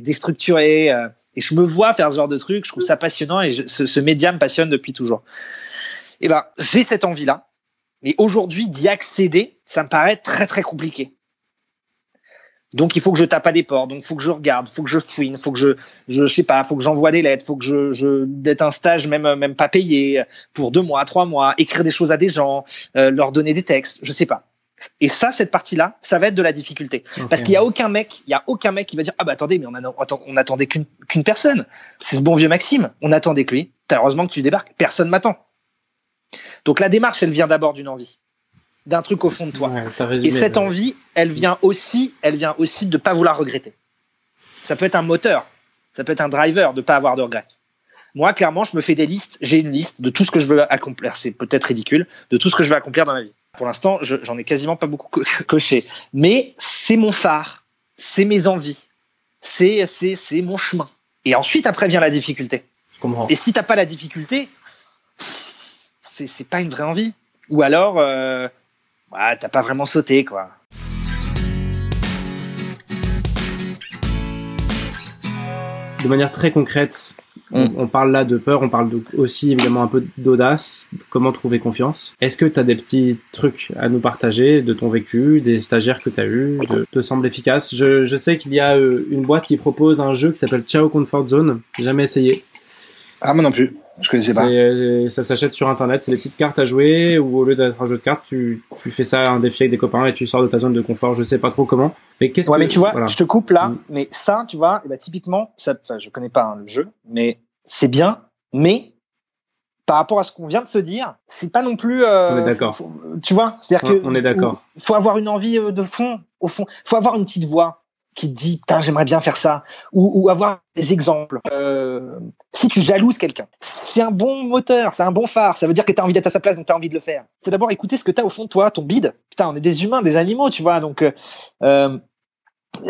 déstructuré. Et je me vois faire ce genre de truc, je trouve ça passionnant et ce, ce, média me passionne depuis toujours. Et eh ben, j'ai cette envie-là, mais aujourd'hui, d'y accéder, ça me paraît très très compliqué. Donc il faut que je tape à des portes, donc il faut que je regarde, il faut que je fouine, il faut que je, je, sais pas, faut que j'envoie des lettres, il faut que je, je d'être un stage même même pas payé pour deux mois, trois mois, écrire des choses à des gens, euh, leur donner des textes, je sais pas. Et ça, cette partie-là, ça va être de la difficulté. Parce qu'il y a aucun mec, il y a aucun mec qui va dire ah bah attendez, mais on, on attendait qu'une personne. C'est ce bon vieux Maxime. On attendait que lui. Heureusement que tu débarques. Personne m'attend. Donc la démarche, elle vient d'abord d'une envie, d'un truc au fond de toi. et cette envie, elle vient aussi, elle vient aussi de pas vouloir regretter. Ça peut être un moteur, ça peut être un driver de pas avoir de regrets. Moi, clairement, je me fais des listes. J'ai une liste de tout ce que je veux accomplir. C'est peut-être ridicule, de tout ce que je veux accomplir dans ma vie. Pour l'instant, j'en ai quasiment pas beaucoup coché. Mais c'est mon phare, c'est mes envies, c'est c'est mon chemin. Et ensuite, après vient la difficulté. Et si t'as pas la difficulté, c'est pas une vraie envie. Ou alors, euh, bah, t'as pas vraiment sauté, quoi. De manière très concrète, Mm. On, parle là de peur, on parle aussi évidemment un peu d'audace, comment trouver confiance? Est-ce que tu as des petits trucs à nous partager de ton vécu, des stagiaires que tu as eu, de, te semble efficace je, je, sais qu'il y a euh, une boîte qui propose un jeu qui s'appelle Ciao Comfort Zone, jamais essayé. Ah moi non plus. Je connaissais pas. Euh, ça s'achète sur internet, c'est des petites cartes à jouer où au lieu d'être un jeu de cartes, tu, tu fais ça un défi avec des copains et tu sors de ta zone de confort. Je sais pas trop comment. Mais qu'est-ce ouais, que mais tu vois, je te coupe là, mm. mais ça, tu vois, bah, typiquement, ça, je connais pas hein, le jeu, mais c'est bien, mais par rapport à ce qu'on vient de se dire, c'est pas non plus. Euh, on est d'accord. Tu vois, c'est-à-dire que on est d'accord. Faut avoir une envie euh, de fond, au fond. Faut avoir une petite voix qui te dit putain j'aimerais bien faire ça ou, ou avoir des exemples euh, si tu jalouses quelqu'un c'est un bon moteur c'est un bon phare ça veut dire que tu as envie d'être à sa place donc tu as envie de le faire faut d'abord écouter ce que tu as au fond de toi ton bide putain on est des humains des animaux tu vois donc euh, euh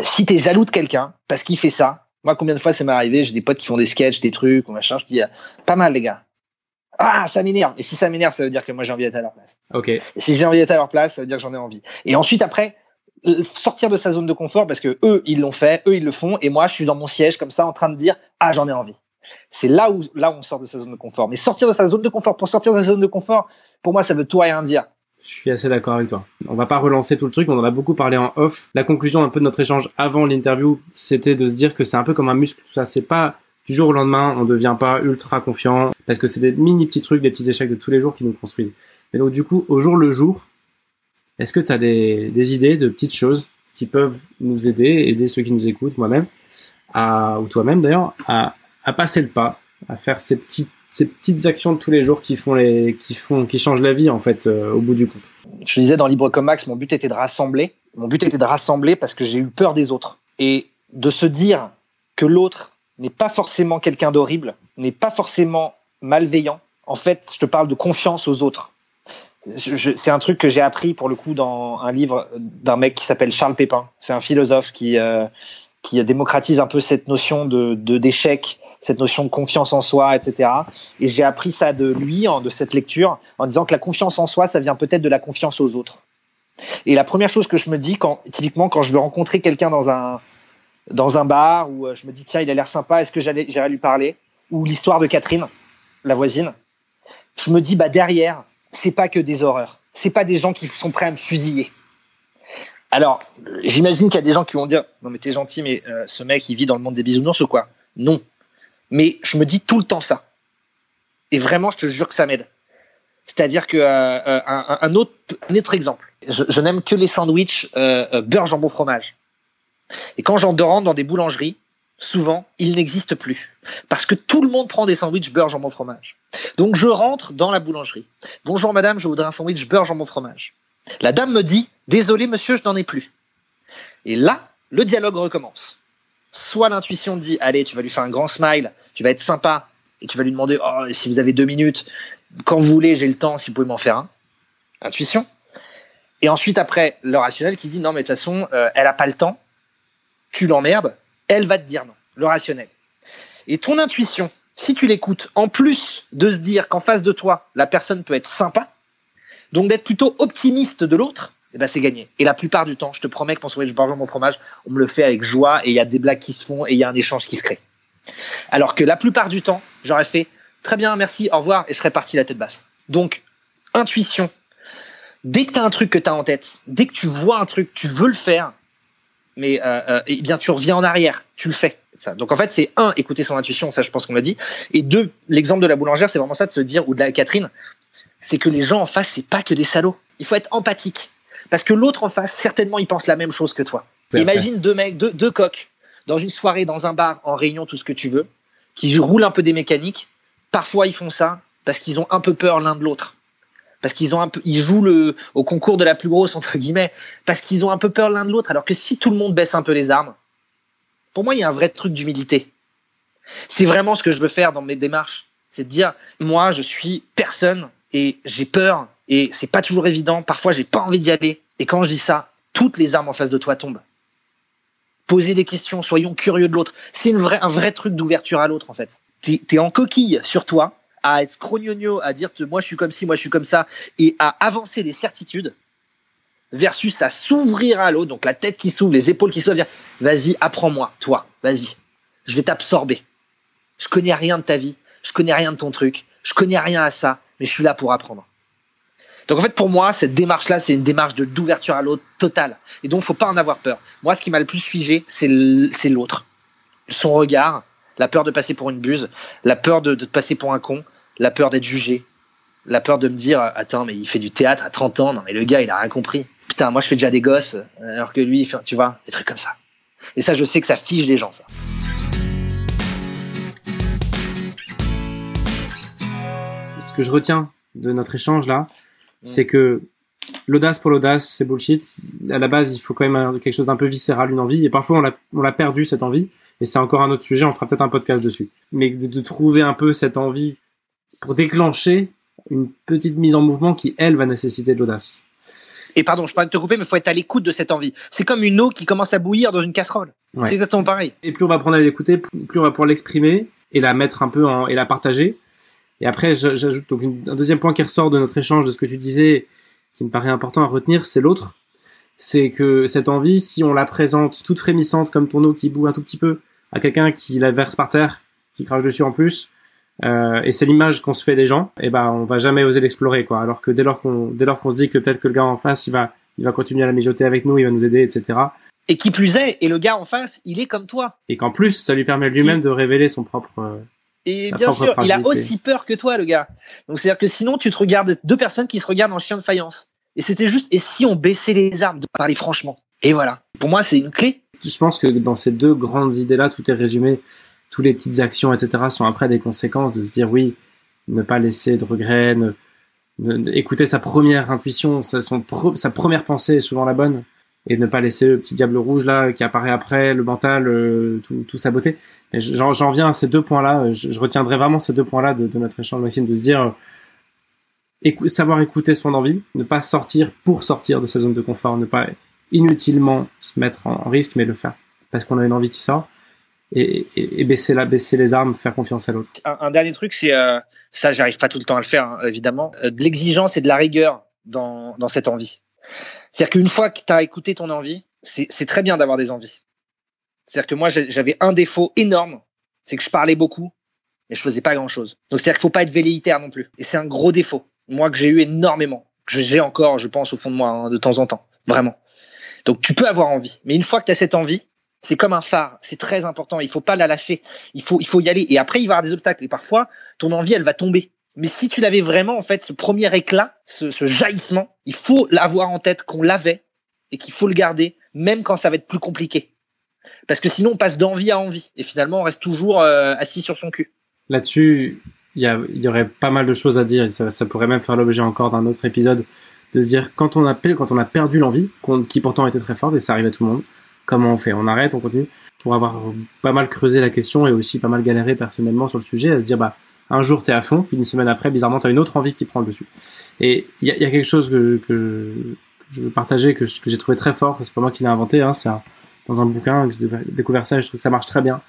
si tu es jaloux de quelqu'un parce qu'il fait ça moi combien de fois ça m'est arrivé j'ai des potes qui font des sketchs des trucs on machin je dis pas mal les gars ah, ça m'énerve. Et si ça m'énerve, ça veut dire que moi j'ai envie d'être à leur place. Ok. Et si j'ai envie d'être à leur place, ça veut dire que j'en ai envie. Et ensuite, après, sortir de sa zone de confort parce que eux ils l'ont fait, eux ils le font et moi je suis dans mon siège comme ça en train de dire ah j'en ai envie. C'est là où là où on sort de sa zone de confort. Mais sortir de sa zone de confort pour sortir de sa zone de confort, pour moi ça veut tout rien dire. Je suis assez d'accord avec toi. On va pas relancer tout le truc, on en a beaucoup parlé en off. La conclusion un peu de notre échange avant l'interview, c'était de se dire que c'est un peu comme un muscle, tout ça, c'est pas du jour au lendemain, on devient pas ultra confiant parce que c'est des mini petits trucs, des petits échecs de tous les jours qui nous construisent. Et donc du coup, au jour le jour, est-ce que tu as des, idées de petites choses qui peuvent nous aider, aider ceux qui nous écoutent, moi-même, ou toi-même d'ailleurs, à, passer le pas, à faire ces petites, actions de tous les jours qui changent la vie en fait euh, au bout du compte? Je disais dans Libre comme Max, mon but était de rassembler. Mon but était de rassembler parce que j'ai eu peur des autres et de se dire que l'autre n'est pas forcément quelqu'un d'horrible, n'est pas forcément malveillant. En fait, je te parle de confiance aux autres c'est un truc que j'ai appris pour le coup dans un livre d'un mec qui s'appelle Charles Pépin. C'est un philosophe qui euh, qui démocratise un peu cette notion de d'échec, cette notion de confiance en soi, etc. Et j'ai appris ça de lui, de cette lecture, en disant que la confiance en soi, ça vient peut-être de la confiance aux autres. Et la première chose que je me dis, quand typiquement quand je veux rencontrer quelqu'un dans un dans un bar où euh, je me dis tiens il a l'air sympa, est-ce que j'allais j'irai lui parler? Ou l'histoire de Catherine, la voisine, je me dis bah derrière c'est pas que des horreurs. C'est pas des gens qui sont prêts à me fusiller. Alors, j'imagine qu'il y a des gens qui vont dire non mais t'es gentil, mais euh, ce mec il vit dans le monde des bisounours ou quoi? Non. Mais je me dis tout le temps ça. Et vraiment, je te jure que ça m'aide. C'est-à-dire que euh, euh, un, autre, autre exemple. Je, n'aime que les sandwichs beurre jambon fromage. Et quand j'en rentre dans des boulangeries, souvent, il n'existe plus. Parce que tout le monde prend des sandwichs beurre jambon fromage. Donc je rentre dans la boulangerie. Bonjour madame, je voudrais un sandwich beurre jambon fromage. La dame me dit Désolé monsieur, je n'en ai plus. Et là, le dialogue recommence. Soit l'intuition dit Allez, tu vas lui faire un grand smile, tu vas être sympa, et tu vas lui demander oh, si vous avez deux minutes, quand vous voulez, j'ai le temps, si vous pouvez m'en faire un. Intuition. Et ensuite, après, le rationnel qui dit non, mais de toute façon, euh, elle a pas le temps, tu l'emmerdes, elle va te dire non. Le rationnel. Et ton intuition, si tu l'écoutes, en plus de se dire qu'en face de toi, la personne peut être sympa, donc d'être plutôt optimiste de l'autre, eh ben c'est gagné. Et la plupart du temps, je te promets que pour sauver je mon fromage, on me le fait avec joie et il y a des blagues qui se font et il y a un échange qui se crée. Alors que la plupart du temps, j'aurais fait très bien, merci, au revoir et je serais parti la tête basse. Donc, intuition. Dès que tu as un truc que tu as en tête, dès que tu vois un truc, tu veux le faire, mais euh, euh, eh bien tu reviens en arrière, tu le fais. Ça. Donc en fait, c'est un, écouter son intuition, ça je pense qu'on l'a dit, et deux, l'exemple de la boulangère, c'est vraiment ça de se dire, ou de la Catherine, c'est que les gens en face, c'est pas que des salauds. Il faut être empathique. Parce que l'autre en face, certainement, il pense la même chose que toi. Imagine deux mecs, deux, deux coqs, dans une soirée, dans un bar, en réunion, tout ce que tu veux, qui roulent un peu des mécaniques. Parfois, ils font ça parce qu'ils ont un peu peur l'un de l'autre. Parce qu'ils ont un peu, ils jouent le, au concours de la plus grosse, entre guillemets, parce qu'ils ont un peu peur l'un de l'autre. Alors que si tout le monde baisse un peu les armes, pour moi, il y a un vrai truc d'humilité. C'est vraiment ce que je veux faire dans mes démarches. C'est de dire, moi, je suis personne et j'ai peur et c'est pas toujours évident. Parfois, j'ai pas envie d'y aller. Et quand je dis ça, toutes les armes en face de toi tombent. Poser des questions, soyons curieux de l'autre. C'est un vrai truc d'ouverture à l'autre, en fait. T'es es en coquille sur toi, à être scrognogno, à dire moi je suis comme ci, moi je suis comme ça, et à avancer des certitudes, versus à s'ouvrir à l'autre, donc la tête qui s'ouvre, les épaules qui s'ouvrent, vas-y, apprends-moi, toi, vas-y, je vais t'absorber. Je connais rien de ta vie, je connais rien de ton truc, je connais rien à ça, mais je suis là pour apprendre. Donc en fait, pour moi, cette démarche-là, c'est une démarche de d'ouverture à l'autre totale. Et donc, faut pas en avoir peur. Moi, ce qui m'a le plus figé, c'est l'autre. Son regard, la peur de passer pour une buse, la peur de passer pour un con, la peur d'être jugé, la peur de me dire, attends, mais il fait du théâtre à 30 ans, non mais le gars, il a rien compris. Putain, moi je fais déjà des gosses, alors que lui, tu vois, des trucs comme ça. Et ça, je sais que ça fige les gens, ça. Ce que je retiens de notre échange là, c'est que l'audace pour l'audace, c'est bullshit. À la base, il faut quand même quelque chose d'un peu viscéral, une envie. Et parfois, on l'a perdu, cette envie. Et c'est encore un autre sujet, on fera peut-être un podcast dessus. Mais de, trouver un peu cette envie pour déclencher une petite mise en mouvement qui, elle, va nécessiter de l'audace. Et pardon, je peux te couper, mais il faut être à l'écoute de cette envie. C'est comme une eau qui commence à bouillir dans une casserole. C'est exactement pareil. Et plus on va prendre à l'écouter, plus on va pouvoir l'exprimer et la mettre un peu en, et la partager. Et après, j'ajoute donc un deuxième point qui ressort de notre échange, de ce que tu disais, qui me paraît important à retenir, c'est l'autre. C'est que cette envie, si on la présente toute frémissante comme ton eau qui boue un tout petit peu à quelqu'un qui la verse par terre, qui crache dessus en plus, euh, et c'est l'image qu'on se fait des gens, et ben on va jamais oser l'explorer quoi. Alors que dès lors qu'on dès lors qu'on se dit que peut-être que le gars en face il va il va continuer à la mijoter avec nous, il va nous aider, etc. Et qui plus est, et le gars en face, il est comme toi. Et qu'en plus, ça lui permet lui-même de révéler son propre euh, et bien sûr, il a aussi peur que toi, le gars. Donc c'est-à-dire que sinon, tu te regardes deux personnes qui se regardent en chien de faïence. Et c'était juste, et si on baissait les armes, de parler franchement? Et voilà. Pour moi, c'est une clé. Je pense que dans ces deux grandes idées-là, tout est résumé. Toutes les petites actions, etc., sont après des conséquences de se dire oui, ne pas laisser de regrets, écouter sa première intuition, sa, première pensée est souvent la bonne, et ne pas laisser le petit diable rouge là qui apparaît après, le mental, euh, tout, tout saboter. J'en viens à ces deux points-là. Je, retiendrai vraiment ces deux points-là de, notre échange, Maxime, de se dire savoir écouter son envie, ne pas sortir pour sortir de sa zone de confort, ne pas inutilement se mettre en, risque, mais le faire parce qu'on a une envie qui sort. Et, baisser, la, baisser les armes, faire confiance à l'autre. Un, dernier truc, c'est euh, ça, j'arrive pas tout le temps à le faire, hein, évidemment, euh, de l'exigence et de la rigueur dans, dans cette envie. C'est-à-dire qu'une fois que tu as écouté ton envie, c'est très bien d'avoir des envies. C'est-à-dire que moi, j'avais un défaut énorme, c'est que je parlais beaucoup, mais je faisais pas grand-chose. Donc c'est-à-dire qu'il faut pas être velléitaire non plus. Et c'est un gros défaut, moi que j'ai eu énormément, que j'ai encore, je pense, au fond de moi, hein, de temps en temps, vraiment. Donc tu peux avoir envie, mais une fois que tu as cette envie, c'est comme un phare, c'est très important. Il faut pas la lâcher. Il faut, il faut y aller. Et après, il va y avoir des obstacles. Et parfois, ton envie, elle va tomber. Mais si tu l'avais vraiment, en fait, ce premier éclat, ce, jaillissement, il faut l'avoir en tête qu'on l'avait et qu'il faut le garder, même quand ça va être plus compliqué. Parce que sinon, on passe d'envie à envie. Et finalement, on reste toujours euh, assis sur son cul. Là-dessus, il y, y, aurait pas mal de choses à dire. Ça, ça pourrait même faire l'objet encore d'un autre épisode. De se dire, quand on a, quand on a perdu l'envie, qui pourtant était très forte, et ça arrive à tout le monde, comment on fait On arrête, on continue Pour avoir pas mal creusé la question et aussi pas mal galéré personnellement sur le sujet, à se dire, bah, un jour, tu es à fond, puis une semaine après, bizarrement, tu as une autre envie qui prend le dessus. Et il y a, quelque chose que, que, je veux partager, que, j'ai trouvé très fort, c'est pas moi qui l'ai inventé, hein, c'est dans un bouquin que j'ai découvert ça et je trouve que ça marche très bien.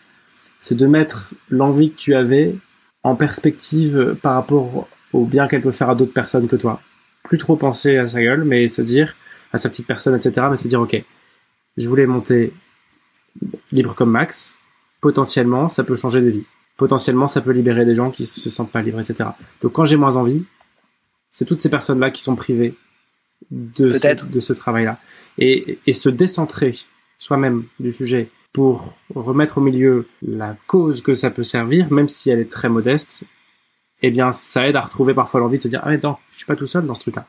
C'est de mettre l'envie que tu avais en perspective par rapport au bien qu'elle peut faire à d'autres personnes que toi. Plus trop penser à sa gueule, mais se dire, à sa petite personne, etc., mais se dire, ok, je voulais monter libre comme Max, potentiellement, ça peut changer de vie. Potentiellement, ça peut libérer des gens qui se sentent pas libres, etc. Donc, quand j'ai moins envie, c'est toutes ces personnes-là qui sont privées de ce, de ce travail-là. Et, et se décentrer soi-même du sujet pour remettre au milieu la cause que ça peut servir, même si elle est très modeste, eh bien, ça aide à retrouver parfois l'envie de se dire, ah, mais non, je suis pas tout seul dans ce truc-là.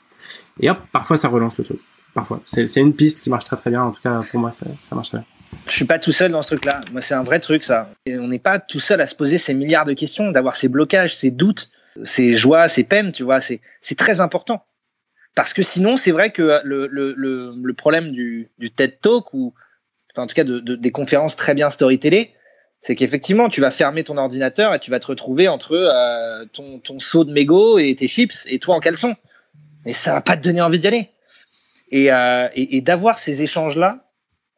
Et hop, parfois, ça relance le truc. Parfois. C'est une piste qui marche très très bien. En tout cas, pour moi, ça, ça marche très bien. Je suis pas tout seul dans ce truc-là. Moi, c'est un vrai truc, ça. Et on n'est pas tout seul à se poser ces milliards de questions, d'avoir ces blocages, ces doutes, ces joies, ces peines, tu vois. C'est très important. Parce que sinon, c'est vrai que le, le, le, le problème du, du, TED Talk, ou enfin, en tout cas de, de, des conférences très bien storytellées, c'est qu'effectivement, tu vas fermer ton ordinateur et tu vas te retrouver entre euh, ton, ton seau de mégot et tes chips et toi en caleçon. Et ça va pas te donner envie d'y aller. Et, euh, et, d'avoir ces échanges-là,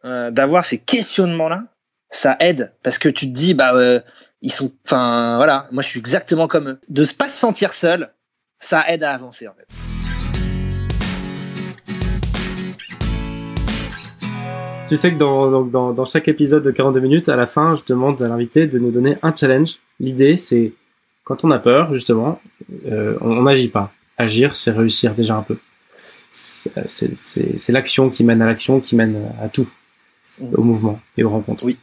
euh, d'avoir ces questionnements-là, ça aide parce que tu te dis bah euh, ils sont, enfin voilà, moi je suis exactement comme eux. De pas se sentir seul, ça aide à avancer en fait. Tu sais que dans, chaque épisode de 42 minutes, à la fin, je demande à l'invité de nous donner un challenge. L'idée, c'est quand on a peur, justement, on n'agit pas. Agir, c'est réussir déjà un peu. C'est l'action qui mène à l'action, qui mène à tout au mouvement et aux rencontres. Oui.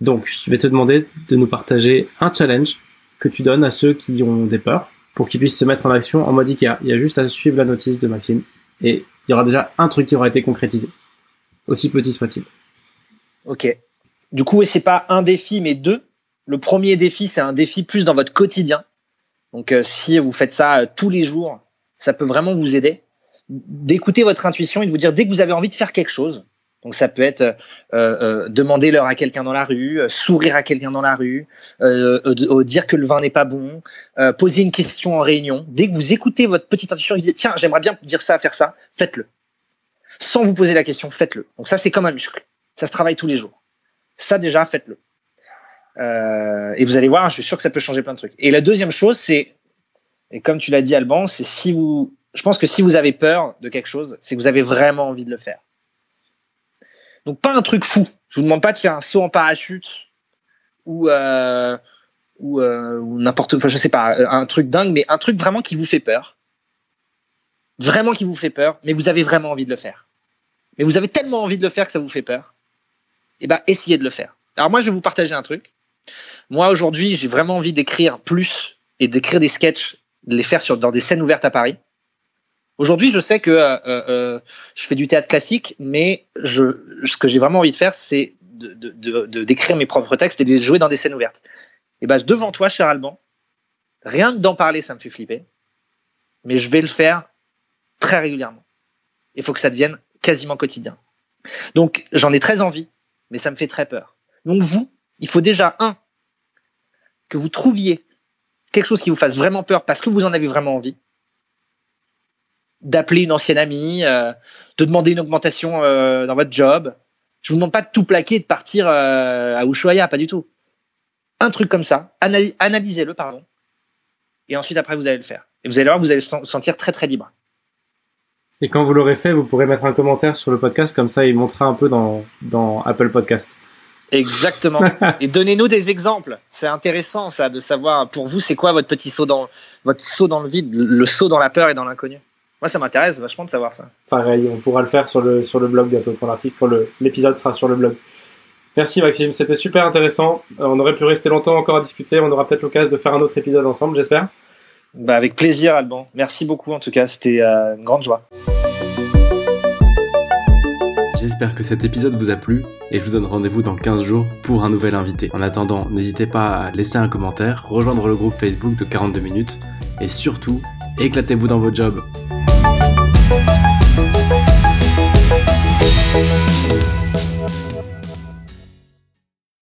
Donc, je vais te demander de nous partager un challenge que tu donnes à ceux qui ont des peurs pour qu'ils puissent se mettre en action en mode Ikea. Il y a juste à suivre la notice de Maxime et il y aura déjà un truc qui aura été concrétisé, aussi petit soit-il. Ok. Du coup, c'est pas un défi, mais deux. Le premier défi, c'est un défi plus dans votre quotidien. Donc, euh, si vous faites ça euh, tous les jours, ça peut vraiment vous aider. D'écouter votre intuition et de vous dire dès que vous avez envie de faire quelque chose, donc ça peut être euh, euh, demander l'heure à quelqu'un dans la rue, euh, sourire à quelqu'un dans la rue, dire que le vin n'est pas bon, poser une question en réunion. Dès que vous écoutez votre petite intuition, vous dites tiens j'aimerais bien dire ça, faire ça, faites-le. Sans vous poser la question, faites-le. Donc ça c'est comme un muscle, ça se travaille tous les jours. Ça déjà faites-le. et vous allez voir, je suis sûr que ça peut changer plein de trucs. Et la deuxième chose c'est, et comme tu l'as dit Alban, c'est si vous, je pense que si vous avez peur de quelque chose, c'est que vous avez vraiment envie de le faire. Donc pas un truc fou. Je vous demande pas de faire un saut en parachute ou euh, euh, ou n'importe, enfin je sais pas, un truc dingue, mais un truc vraiment qui vous fait peur, vraiment qui vous fait peur, mais vous avez vraiment envie de le faire. Mais vous avez tellement envie de le faire que ça vous fait peur. Eh ben essayez de le faire. Alors moi je vais vous partager un truc. Moi aujourd'hui j'ai vraiment envie d'écrire plus et d'écrire des sketchs, de les faire sur dans des scènes ouvertes à Paris. Aujourd'hui, je sais que euh, euh, je fais du théâtre classique, mais ce que j'ai vraiment envie de faire, c'est d'écrire mes propres textes et de les jouer dans des scènes ouvertes. Et ben, devant toi, cher Alban, rien d'en parler, ça me fait flipper, mais je vais le faire très régulièrement. Il faut que ça devienne quasiment quotidien. Donc, j'en ai très envie, mais ça me fait très peur. Donc, vous, il faut déjà, un, que vous trouviez quelque chose qui vous fasse vraiment peur parce que vous en avez vraiment envie d'appeler une ancienne amie, euh, de demander une augmentation euh, dans votre job. Je vous demande pas de tout plaquer et de partir euh, à Ushuaia, pas du tout. Un truc comme ça, analysez-le, pardon. Et ensuite, après, vous allez le faire. Et vous allez voir, vous allez vous sentir très, très libre. Et quand vous l'aurez fait, vous pourrez mettre un commentaire sur le podcast, comme ça, il montera un peu dans, dans Apple Podcast. Exactement. et donnez-nous des exemples. C'est intéressant, ça, de savoir, pour vous, c'est quoi votre petit saut dans, votre saut dans le vide, le saut dans la peur et dans l'inconnu. Moi, ça m'intéresse vachement de savoir ça. Pareil, on pourra le faire sur le, sur le blog bientôt pour l'article, pour l'épisode sera sur le blog. Merci Maxime, c'était super intéressant. Euh, on aurait pu rester longtemps encore à discuter. On aura peut-être l'occasion de faire un autre épisode ensemble, j'espère. Bah avec plaisir, Alban. Merci beaucoup en tout cas, c'était euh, une grande joie. J'espère que cet épisode vous a plu et je vous donne rendez-vous dans 15 jours pour un nouvel invité. En attendant, n'hésitez pas à laisser un commentaire, rejoindre le groupe Facebook de 42 minutes et surtout, éclatez-vous dans votre job. Thank you.